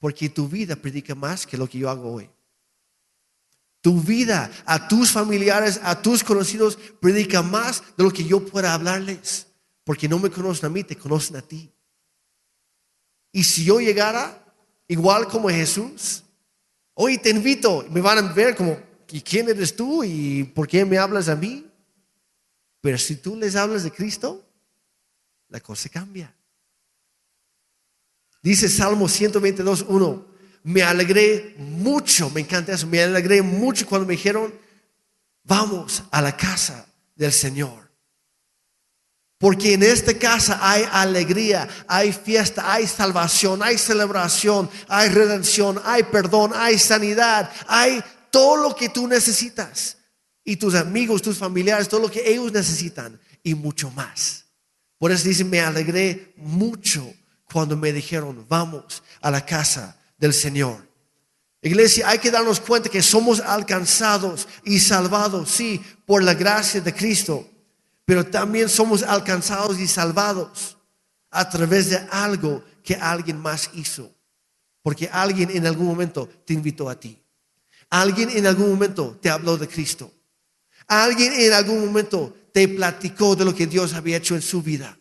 porque tu vida predica más que lo que yo hago hoy. Tu vida a tus familiares, a tus conocidos, predica más de lo que yo pueda hablarles. Porque no me conocen a mí, te conocen a ti. Y si yo llegara igual como Jesús, hoy te invito, me van a ver como, ¿y quién eres tú? ¿Y por qué me hablas a mí? Pero si tú les hablas de Cristo, la cosa cambia. Dice Salmo 122, 1. Me alegré mucho, me encanta eso, me alegré mucho cuando me dijeron, vamos a la casa del Señor. Porque en esta casa hay alegría, hay fiesta, hay salvación, hay celebración, hay redención, hay perdón, hay sanidad, hay todo lo que tú necesitas. Y tus amigos, tus familiares, todo lo que ellos necesitan y mucho más. Por eso dice, me alegré mucho cuando me dijeron, vamos a la casa del Señor. Iglesia, hay que darnos cuenta que somos alcanzados y salvados, sí, por la gracia de Cristo, pero también somos alcanzados y salvados a través de algo que alguien más hizo. Porque alguien en algún momento te invitó a ti. Alguien en algún momento te habló de Cristo. Alguien en algún momento te platicó de lo que Dios había hecho en su vida.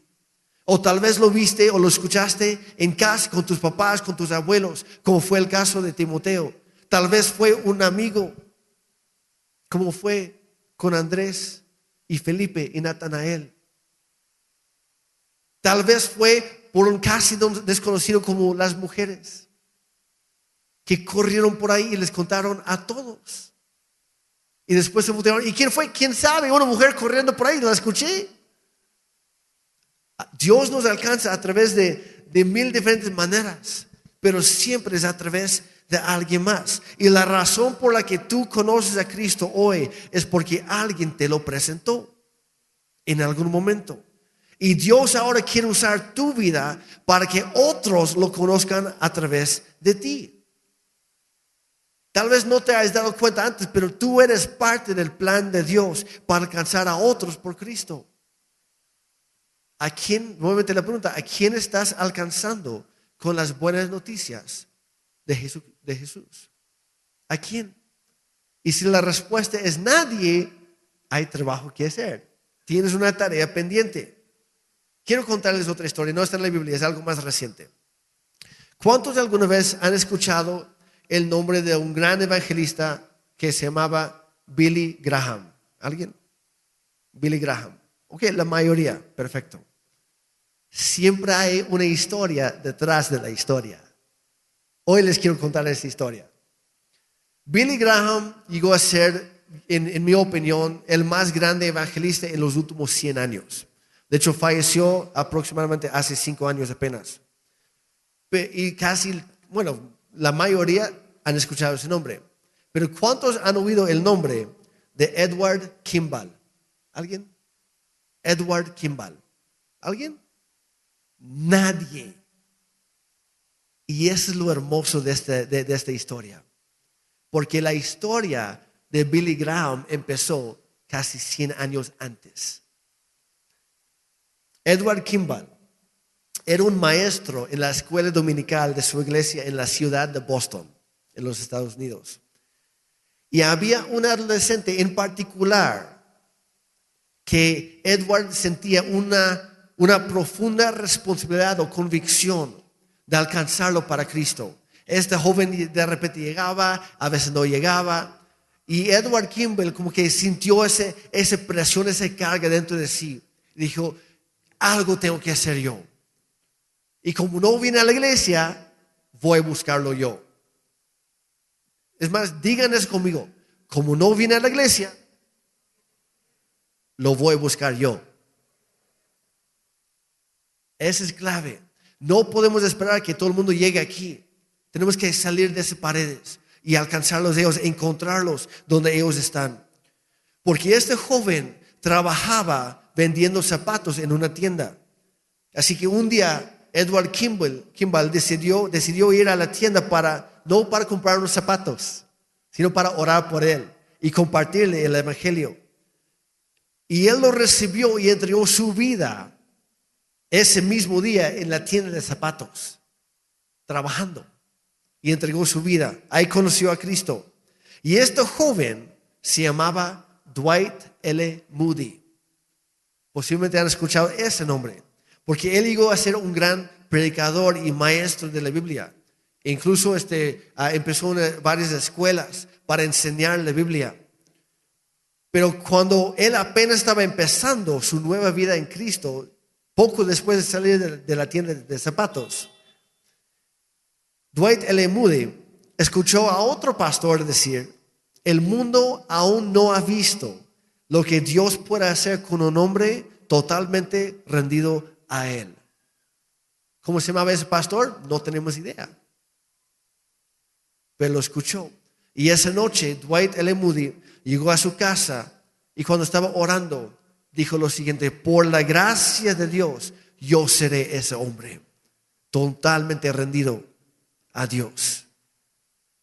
O tal vez lo viste o lo escuchaste en casa con tus papás, con tus abuelos, como fue el caso de Timoteo. Tal vez fue un amigo, como fue con Andrés y Felipe y Natanael. Tal vez fue por un casi desconocido como las mujeres, que corrieron por ahí y les contaron a todos. Y después se voltearon. ¿Y quién fue? ¿Quién sabe? Una mujer corriendo por ahí, la escuché. Dios nos alcanza a través de, mil diferentes maneras, pero siempre es a través de alguien más. Y la razón por la que tú conoces a Cristo hoy es porque alguien te lo presentó en algún momento. Y Dios ahora quiere usar tu vida para que otros lo conozcan a través de ti. Tal vez no te hayas dado cuenta antes, pero tú eres parte del plan de Dios para alcanzar a otros por Cristo. ¿A quién, nuevamente la pregunta, ¿a quién estás alcanzando con las buenas noticias de Jesús? De Jesús? ¿A quién? Y si la respuesta es nadie, hay trabajo que hacer. Tienes una tarea pendiente. Quiero contarles otra historia, no está en la Biblia, es algo más reciente. ¿Cuántos alguna vez han escuchado el nombre de un gran evangelista que se llamaba Billy Graham? ¿Alguien? Billy Graham. Ok, la mayoría, perfecto siempre hay una historia detrás de la historia. Hoy les quiero contar esta historia. Billy Graham llegó a ser, en, mi opinión, el más grande evangelista en los últimos 100 años. De hecho, falleció aproximadamente hace 5 años apenas. Y casi, bueno, la mayoría han escuchado ese nombre. Pero ¿cuántos han oído el nombre de Edward Kimball? ¿Alguien? Edward Kimball. ¿Alguien? Nadie. Y eso es lo hermoso de, este, de, esta historia. Porque la historia de Billy Graham empezó casi 100 años antes. Edward Kimball era un maestro en la escuela dominical de su iglesia en la ciudad de Boston, en los Estados Unidos. Y había un adolescente en particular que Edward sentía una una profunda responsabilidad o convicción de alcanzarlo para Cristo. Este joven de repente llegaba, a veces no llegaba. Y Edward Kimball como que sintió ese, esa presión, esa carga dentro de sí. Dijo, algo tengo que hacer yo. Y como no viene a la iglesia, voy a buscarlo yo. Es más, digan eso conmigo. Como no viene a la iglesia, lo voy a buscar yo. Esa es clave. No podemos esperar que todo el mundo llegue aquí. Tenemos que salir de esas paredes y alcanzarlos ellos, encontrarlos donde ellos están. Porque este joven trabajaba vendiendo zapatos en una tienda. Así que un día Edward Kimball, Kimball decidió, decidió ir a la tienda para, no para comprar unos zapatos, sino para orar por él y compartirle el Evangelio. Y él lo recibió y entregó su vida ese mismo día en la tienda de zapatos, trabajando, y entregó su vida. Ahí conoció a Cristo. Y este joven se llamaba Dwight L. Moody. Posiblemente han escuchado ese nombre, porque él llegó a ser un gran predicador y maestro de la Biblia. E incluso este, ah, empezó en varias escuelas para enseñar la Biblia. Pero cuando él apenas estaba empezando su nueva vida en Cristo, poco después de salir de, la tienda de zapatos, Dwight L. Moody escuchó a otro pastor decir, el mundo aún no ha visto lo que Dios puede hacer con un hombre totalmente rendido a Él. ¿Cómo se llamaba ese pastor? No tenemos idea. Pero lo escuchó. Y esa noche Dwight L. Moody llegó a su casa y cuando estaba orando dijo lo siguiente, por la gracia de Dios yo seré ese hombre, totalmente rendido a Dios.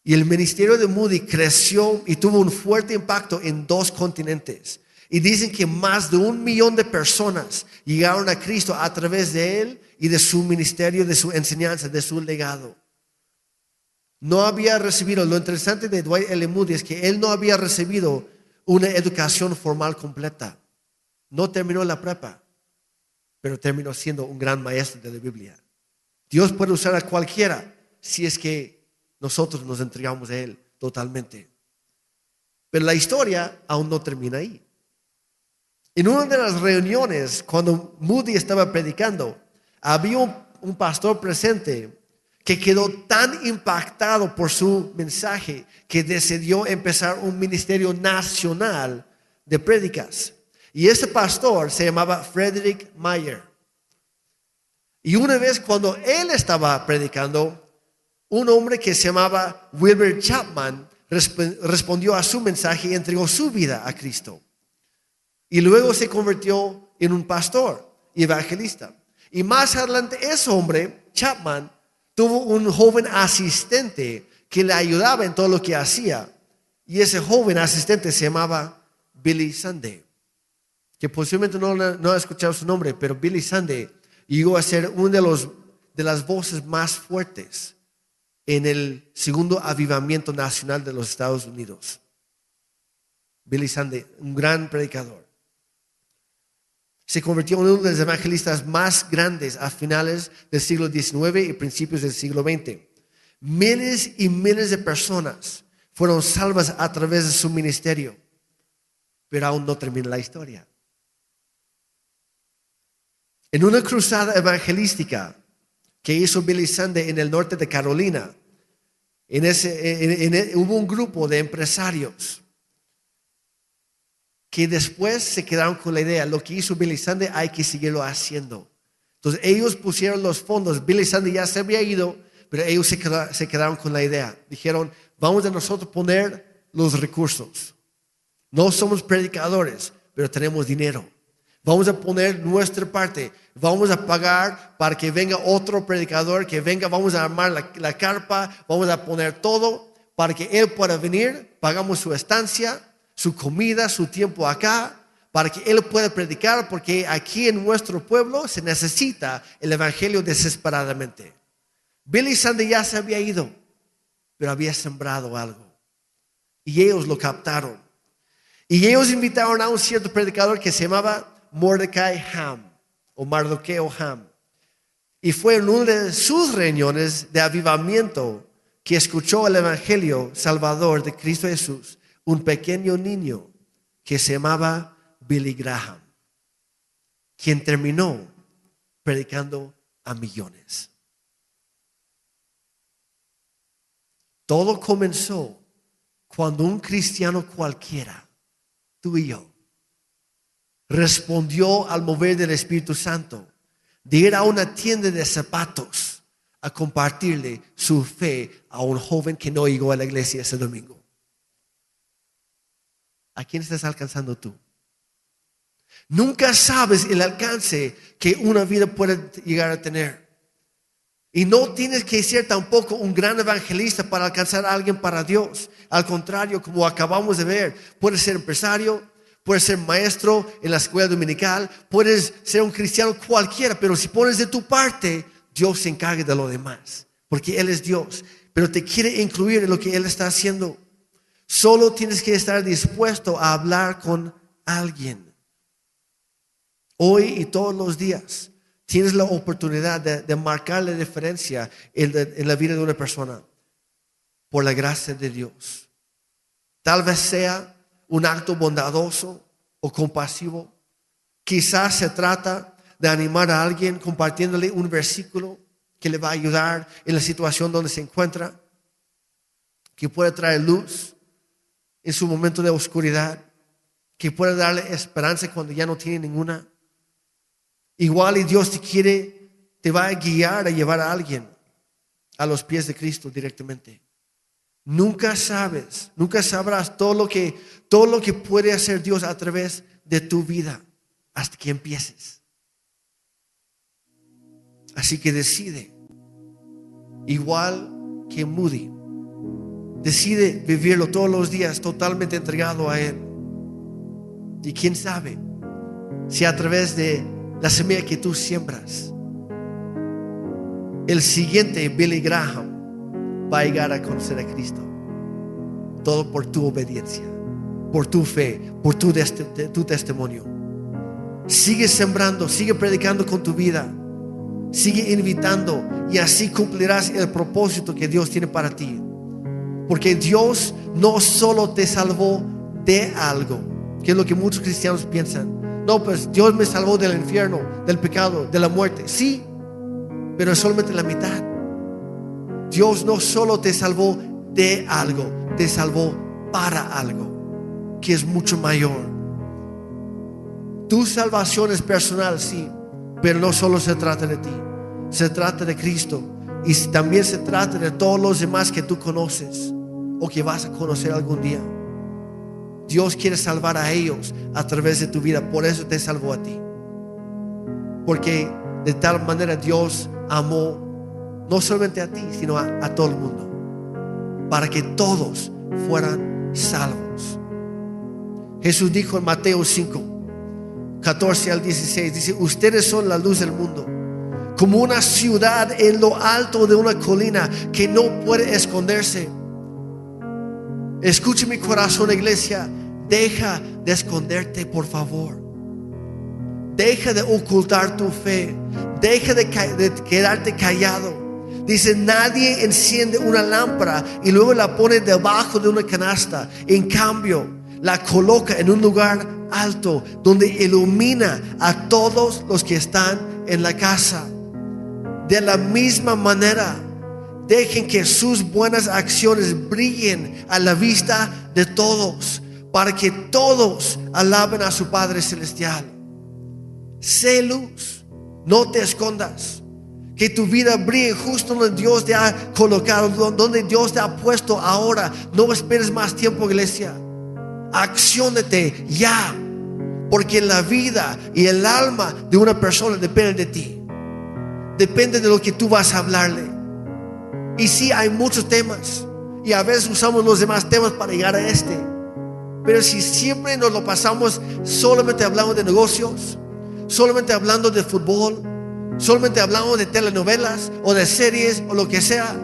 Y el ministerio de Moody creció y tuvo un fuerte impacto en dos continentes. Y dicen que más de un millón de personas llegaron a Cristo a través de él y de su ministerio, de su enseñanza, de su legado. No había recibido, lo interesante de Dwight L. Moody es que él no había recibido una educación formal completa. No terminó la prepa, pero terminó siendo un gran maestro de la Biblia. Dios puede usar a cualquiera si es que nosotros nos entregamos a Él totalmente. Pero la historia aún no termina ahí. En una de las reuniones, cuando Moody estaba predicando, había un, pastor presente que quedó tan impactado por su mensaje que decidió empezar un ministerio nacional de prédicas. Y ese pastor se llamaba Frederick Mayer. Y una vez cuando él estaba predicando, un hombre que se llamaba Wilbur Chapman respondió a su mensaje y entregó su vida a Cristo. Y luego se convirtió en un pastor y evangelista. Y más adelante ese hombre, Chapman, tuvo un joven asistente que le ayudaba en todo lo que hacía. Y ese joven asistente se llamaba Billy Sunday. Que posiblemente no, no ha escuchado su nombre, pero Billy Sunday llegó a ser una de, de las voces más fuertes en el segundo avivamiento nacional de los Estados Unidos. Billy Sunday, un gran predicador. Se convirtió en uno de los evangelistas más grandes a finales del siglo XIX y principios del siglo XX. Miles y miles de personas fueron salvas a través de su ministerio, pero aún no termina la historia. En una cruzada evangelística que hizo Billy Sunday en el norte de Carolina, en ese, hubo un grupo de empresarios que después se quedaron con la idea, lo que hizo Billy Sunday hay que seguirlo haciendo. Entonces ellos pusieron los fondos, Billy Sunday ya se había ido, pero ellos se quedaron, se quedaron con la idea. Dijeron, vamos a nosotros poner los recursos. No somos predicadores, pero tenemos dinero. Vamos a poner nuestra parte. Vamos a pagar para que venga otro predicador, que venga, vamos a armar la, carpa, vamos a poner todo para que Él pueda venir. Pagamos su estancia, su comida, su tiempo acá, para que Él pueda predicar, porque aquí en nuestro pueblo se necesita el Evangelio desesperadamente. Billy Sunday ya se había ido, pero había sembrado algo. Y ellos lo captaron. Y ellos invitaron a un cierto predicador que se llamaba Mordecai Ham o Mardoqueo Ham. Y fue en una de sus reuniones de avivamiento que escuchó el Evangelio Salvador de Cristo Jesús, un pequeño niño que se llamaba Billy Graham, quien terminó predicando a millones. Todo comenzó cuando un cristiano cualquiera, tú y yo, respondió al mover del Espíritu Santo de ir a una tienda de zapatos a compartirle su fe a un joven que no llegó a la iglesia ese domingo. ¿A quién estás alcanzando tú? Nunca sabes el alcance que una vida puede llegar a tener. Y no tienes que ser tampoco un gran evangelista para alcanzar a alguien para Dios. Al contrario, como acabamos de ver, puedes ser empresario, puedes ser maestro en la escuela dominical, puedes ser un cristiano cualquiera, pero si pones de tu parte, Dios se encarga de lo demás, porque Él es Dios, pero te quiere incluir en lo que Él está haciendo. Solo tienes que estar dispuesto a hablar con alguien. Hoy y todos los días tienes la oportunidad de, marcar la diferencia en la vida de una persona por la gracia de Dios. Tal vez sea un acto bondadoso o compasivo. Quizás se trata de animar a alguien compartiéndole un versículo que le va a ayudar en la situación donde se encuentra, que puede traer luz en su momento de oscuridad, que puede darle esperanza cuando ya no tiene ninguna. Igual y Dios te quiere, te va a guiar a llevar a alguien a los pies de Cristo directamente. Nunca sabes, nunca sabrás todo lo que todo lo que puede hacer Dios a través de tu vida hasta que empieces. Así que decide, igual que Moody, decide vivirlo todos los días totalmente entregado a Él. Y quién sabe si a través de la semilla que tú siembras, el siguiente Billy Graham va a llegar a conocer a Cristo. Todo por tu obediencia, por tu fe, por tu, testimonio. Sigue sembrando, sigue predicando con tu vida. Sigue invitando y así cumplirás el propósito que Dios tiene para ti. Porque Dios no solo te salvó de algo, que es lo que muchos cristianos piensan. No, pues Dios me salvó del infierno, del pecado, de la muerte. Sí, pero es solamente la mitad. Dios no solo te salvó de algo, te salvó para algo que es mucho mayor. Tu salvación es personal, sí, pero no solo se trata de ti, se trata de Cristo y también se trata de todos los demás que tú conoces o que vas a conocer algún día. Dios quiere salvar a ellos a través de tu vida, por eso te salvó a ti. Porque de tal manera Dios amó no solamente a ti, sino a, todo el mundo, para que todos fueran salvos. Jesús dijo en Mateo 5, 14 al 16. Dice, ustedes son la luz del mundo, como una ciudad en lo alto de una colina que no puede esconderse. Escuche mi corazón, iglesia. Deja de esconderte, por favor. Deja de ocultar tu fe. Deja de, de quedarte callado. Dice, nadie enciende una lámpara y luego la pone debajo de una canasta. En cambio, la coloca en un lugar alto donde ilumina a todos los que están en la casa. De la misma manera, dejen que sus buenas acciones brillen a la vista de todos, para que todos alaben a su Padre Celestial. Sé luz, no te escondas. Que tu vida brille justo donde Dios te ha colocado, donde Dios te ha puesto ahora. No esperes más tiempo, iglesia. Acciónate ya. Porque la vida y el alma de una persona depende de ti. Depende de lo que tú vas a hablarle. Y sí, hay muchos temas. Y a veces usamos los demás temas para llegar a este. Pero si siempre nos lo pasamos solamente hablando de negocios, solamente hablando de fútbol, solamente hablando de telenovelas o de series o lo que sea,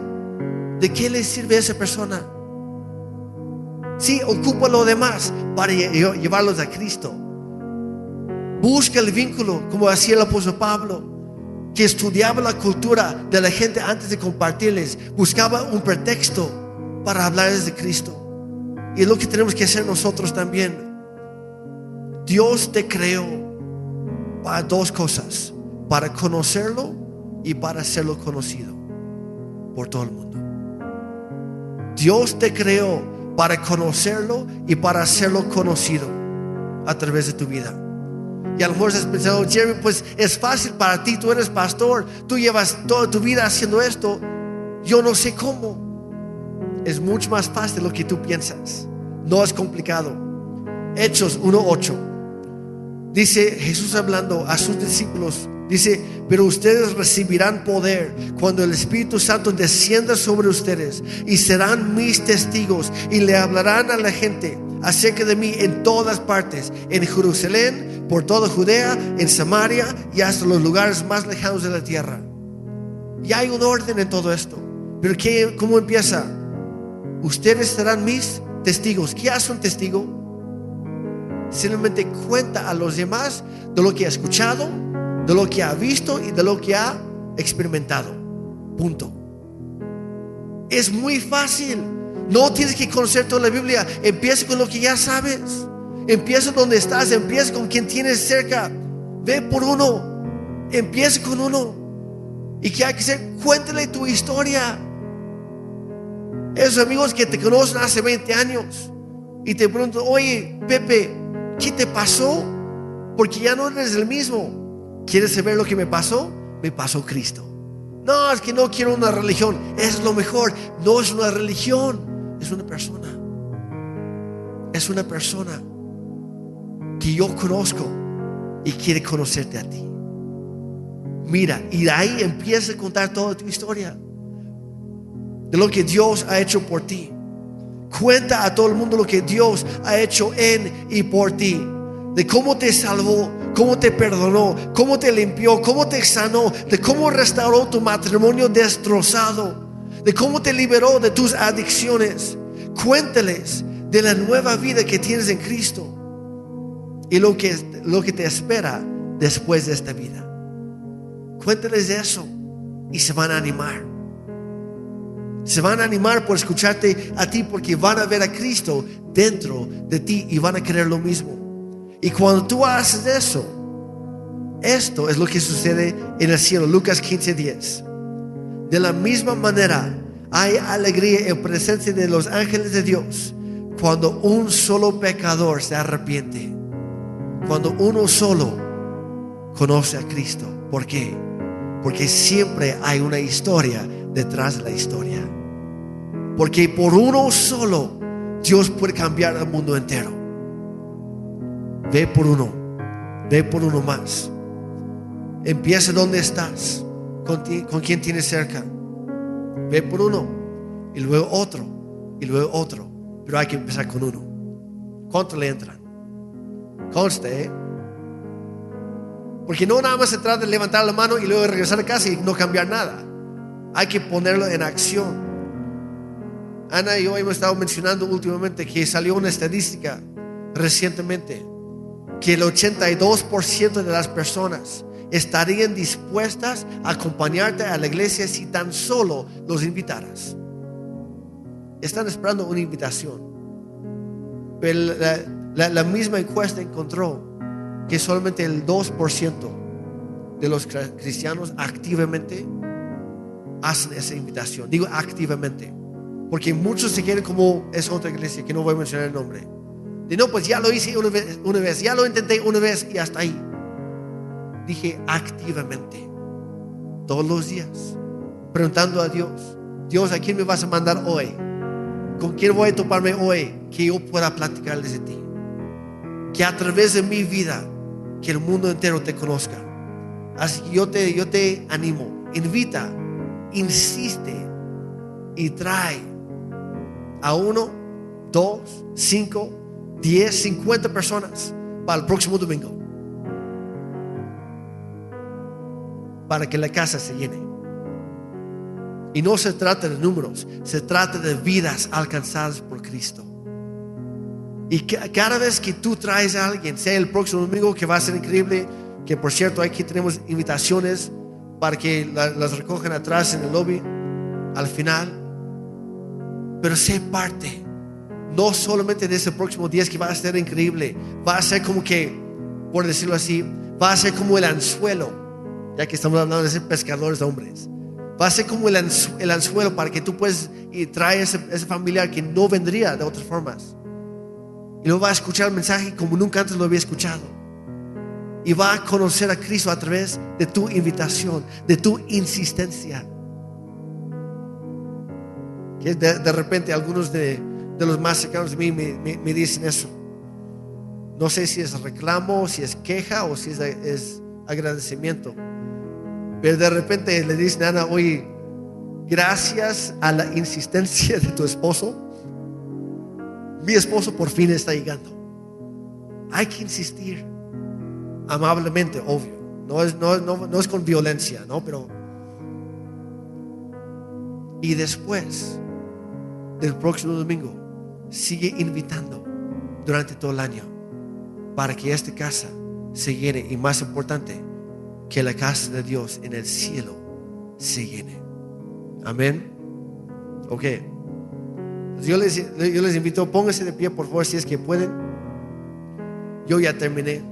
¿de qué le sirve a esa persona? Sí, ocupa lo demás para llevarlos a Cristo. Busca el vínculo, como hacía el apóstol Pablo, que estudiaba la cultura de la gente antes de compartirles. Buscaba un pretexto para hablarles de Cristo. Y es lo que tenemos que hacer nosotros también. Dios te creó para dos cosas, para conocerlo y para hacerlo conocido por todo el mundo. Dios te creó para conocerlo y para hacerlo conocido a través de tu vida. Y a lo mejor has pensado, Jeremy, pues es fácil para ti, tú eres pastor, tú llevas toda tu vida haciendo esto. Yo no sé cómo. Es mucho más fácil de lo que tú piensas. No es complicado. Hechos 1.8. Dice Jesús hablando a sus discípulos Dice, pero ustedes recibirán poder cuando el Espíritu Santo descienda sobre ustedes y serán mis testigos y le hablarán a la gente acerca de mí en todas partes, en Jerusalén, por toda Judea, en Samaria y hasta los lugares más lejanos de la tierra. Y hay un orden en todo esto. Pero ¿qué, ¿cómo empieza? Ustedes serán mis testigos. ¿Qué hace un testigo? Simplemente cuenta a los demás de lo que ha escuchado, de lo que ha visto y de lo que ha experimentado. Punto. Es muy fácil. No tienes que conocer toda la Biblia. Empieza con lo que ya sabes. Empieza donde estás. Empieza con quien tienes cerca. Ve por uno. Empieza con uno. ¿Y qué hay que hacer? Cuéntale tu historia. Esos amigos que te conocen hace 20 años y te preguntan, oye, Pepe, ¿qué te pasó? Porque ya no eres el mismo. ¿Quieres saber lo que me pasó? Me pasó Cristo. No, es que no quiero una religión. Es lo mejor. No es una religión. Es una persona. Es una persona que yo conozco y quiere conocerte a ti. Mira, y de ahí empieza a contar toda tu historia. De lo que Dios ha hecho por ti. Cuenta a todo el mundo lo que Dios ha hecho en y por ti. De cómo te salvó, cómo te perdonó, cómo te limpió, cómo te sanó, de cómo restauró tu matrimonio destrozado, de cómo te liberó de tus adicciones. Cuéntales de la nueva vida que tienes en Cristo y lo que, lo que te espera después de esta vida. Cuéntales eso y se van a animar. Se van a animar por escucharte a ti porque van a ver a Cristo dentro de ti y van a querer lo mismo. Y cuando tú haces eso, esto es lo que sucede en el cielo. Lucas 15:10. De la misma manera, hay alegría en presencia de los ángeles de Dios cuando un solo pecador se arrepiente. Cuando uno solo conoce a Cristo. ¿Por qué? Porque siempre hay una historia detrás de la historia. Porque por uno solo Dios puede cambiar el mundo entero. Ve por uno, ve por uno más. Empieza donde estás, con, con quien tienes cerca. Ve por uno y luego otro y luego otro. Pero hay que empezar con uno. ¿Cuánto le entran? Conste, ¿eh? Porque no nada más se trata de levantar la mano y luego regresar a casa y no cambiar nada. Hay que ponerlo en acción. Ana y yo hemos estado mencionando últimamente que salió una estadística recientemente que el 82% de las personas estarían dispuestas a acompañarte a la iglesia si tan solo los invitaras. Están esperando una invitación. Pero la, la misma encuesta encontró que solamente el 2% de los cristianos activamente hacen esa invitación. Digo activamente, porque muchos se quieren como es otra iglesia, que no voy a mencionar el nombre. De no, pues ya lo hice una vez, una vez, ya lo intenté una vez y hasta ahí. Dije activamente, todos los días, preguntando a Dios, Dios, ¿a quién me vas a mandar hoy? ¿Con quién voy a toparme hoy que yo pueda platicarles de ti? Que a través de mi vida que el mundo entero te conozca. Así que yo te, yo te animo, invita, insiste y trae a uno, dos, cinco, diez, cincuenta personas para el próximo domingo. Para que la casa se llene. Y no se trata de números, se trata de vidas alcanzadas por Cristo. Y cada vez que tú traes a alguien, sea el próximo domingo que va a ser increíble, que por cierto aquí tenemos invitaciones para que las recojan atrás en el lobby al final, pero sé parte, no solamente de ese próximo día que va a ser increíble, va a ser como que, por decirlo así, va a ser como el anzuelo, ya que estamos hablando de ser pescadores de hombres. Va a ser como el, anzuelo para que tú puedas y traer ese, ese familiar que no vendría de otras formas. Y luego va a escuchar el mensaje como nunca antes lo había escuchado. Y va a conocer a Cristo a través de tu invitación, de tu insistencia. Que de, repente algunos de, los más cercanos de mí me, dicen eso. No sé si es reclamo, si es queja o si es, es agradecimiento. Pero de repente le dicen a Ana, oye, gracias a la insistencia de tu esposo, mi esposo por fin está llegando. Hay que insistir amablemente, obvio. No es, no, es con violencia, ¿no? Pero... Y después del próximo domingo, sigue invitando durante todo el año para que esta casa se llene y más importante, que la casa de Dios en el cielo se llene. Amén. Ok. Yo les, yo les invito, pónganse de pie por favor si es que pueden. Yo ya terminé.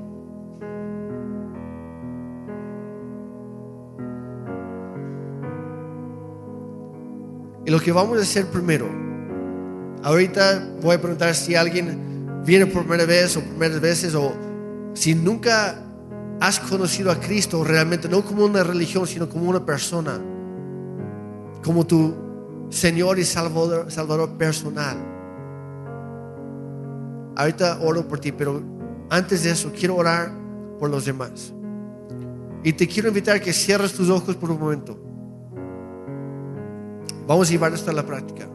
Y lo que vamos a hacer primero, ahorita voy a preguntar si alguien viene por primera vez o primeras veces o si nunca has conocido a Cristo realmente, no como una religión, sino como una persona, como tu Señor y Salvador, Salvador personal. Ahorita oro por ti, pero antes de eso quiero orar por los demás. Y te quiero invitar a que cierres tus ojos por un momento. Vamos a llevar esto a la práctica.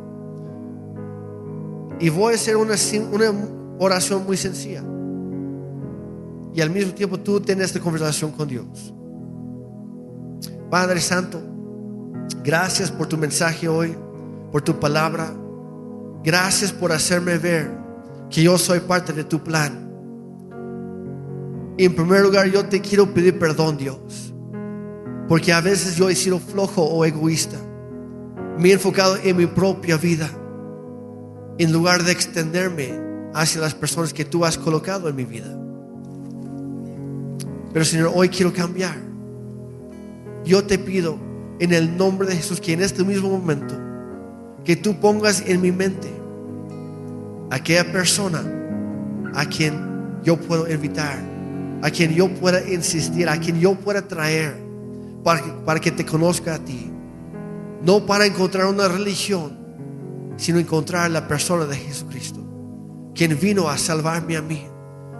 Y voy a hacer una, oración muy sencilla. Y al mismo tiempo tú tienes esta conversación con Dios. Padre Santo, gracias por tu mensaje hoy, por tu palabra. Gracias por hacerme ver que yo soy parte de tu plan. Y en primer lugar, yo te quiero pedir perdón, Dios. Porque a veces yo he sido flojo o egoísta. Me he enfocado en mi propia vida. En lugar de extenderme hacia las personas que tú has colocado en mi vida. Pero Señor, hoy quiero cambiar. Yo te pido en el nombre de Jesús que en este mismo momento, que tú pongas en mi mente aquella persona a quien yo puedo invitar, a quien yo pueda insistir, a quien yo pueda traer para que, para que te conozca a ti. No para encontrar una religión, sino encontrar la persona de Jesucristo, quien vino a salvarme a mí.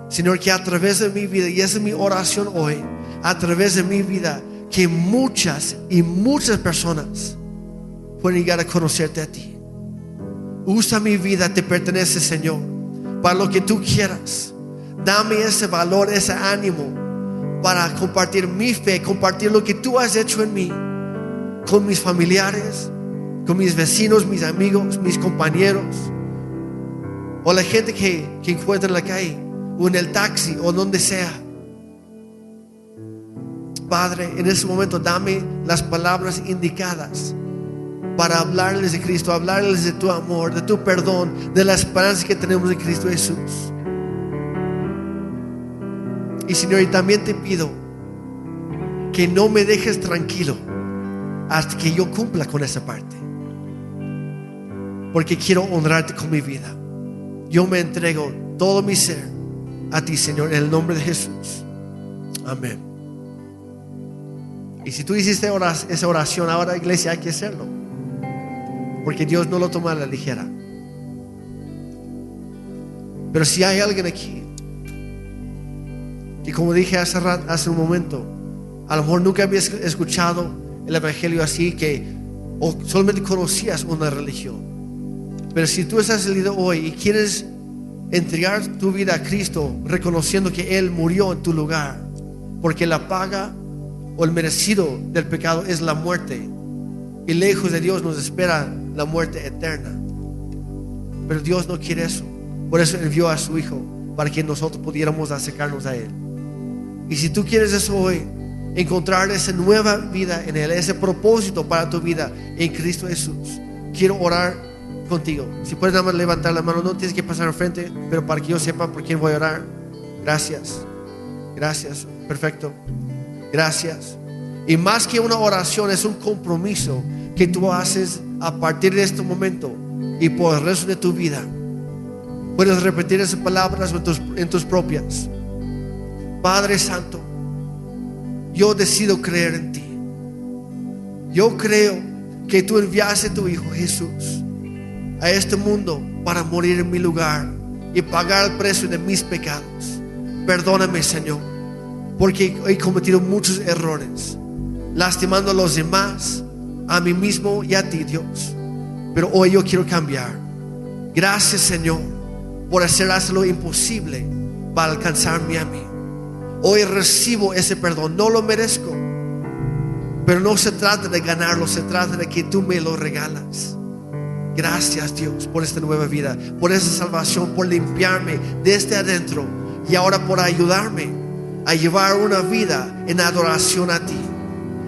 Señor, que a través de mi vida, y esa es mi oración hoy, a través de mi vida, que muchas y muchas personas puedan llegar a conocerte a ti. Usa mi vida, te pertenece, Señor, para lo que tú quieras. Dame ese valor, ese ánimo para compartir mi fe, compartir lo que tú has hecho en mí con mis familiares, con mis vecinos, mis amigos, mis compañeros, o la gente que, que encuentra en la calle, o en el taxi, o donde sea. Padre, en ese momento dame las palabras indicadas para hablarles de Cristo, hablarles de tu amor, de tu perdón, de la esperanza que tenemos en Cristo Jesús. Y Señor, y también te pido que no me dejes tranquilo hasta que yo cumpla con esa parte. Porque quiero honrarte con mi vida. Yo me entrego todo mi ser a ti, Señor, en el nombre de Jesús. Amén. Y si tú hiciste esa oración ahora, iglesia, hay que hacerlo. Porque Dios no lo toma a la ligera. Pero si hay alguien aquí, y como dije hace, hace un momento, a lo mejor nunca habías escuchado el Evangelio así, que o solamente conocías una religión. Pero si tú estás salido hoy y quieres entregar tu vida a Cristo, reconociendo que Él murió en tu lugar, porque la paga o el merecido del pecado es la muerte, y lejos de Dios nos espera la muerte eterna. Pero Dios no quiere eso. Por eso envió a su Hijo, para que nosotros pudiéramos acercarnos a Él. Y si tú quieres eso hoy, encontrar esa nueva vida en Él, ese propósito para tu vida en Cristo Jesús, quiero orar contigo. Si puedes nada más levantar la mano, no tienes que pasar al frente, pero para que yo sepa por quién voy a orar. Gracias. Gracias. Perfecto. Gracias. Y más que una oración, es un compromiso que tú haces a partir de este momento y por el resto de tu vida. Puedes repetir esas palabras en tus, en tus propias. Padre Santo, yo decido creer en ti. Yo creo que tú enviaste a tu Hijo Jesús a este mundo para morir en mi lugar y pagar el precio de mis pecados. Perdóname, Señor, porque he cometido muchos errores, lastimando a los demás, a mí mismo y a ti, Dios. Pero hoy yo quiero cambiar. Gracias, Señor, por hacer lo imposible para alcanzarme a mí. Hoy recibo ese perdón. No lo merezco. Pero no se trata de ganarlo, se trata de que tú me lo regalas. Gracias Dios por esta nueva vida, por esa salvación, por limpiarme desde adentro y ahora por ayudarme a llevar una vida en adoración a ti.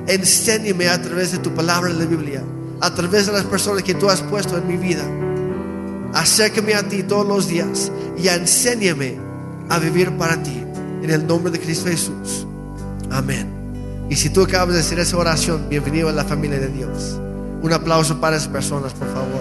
Enséñame a través de tu palabra en la Biblia, a través de las personas que tú has puesto en mi vida. Acércame a ti todos los días y enséñame a vivir para ti. En el nombre de Cristo Jesús. Amén. Y si tú acabas de hacer esa oración, bienvenido a la familia de Dios. Un aplauso para esas personas, por favor.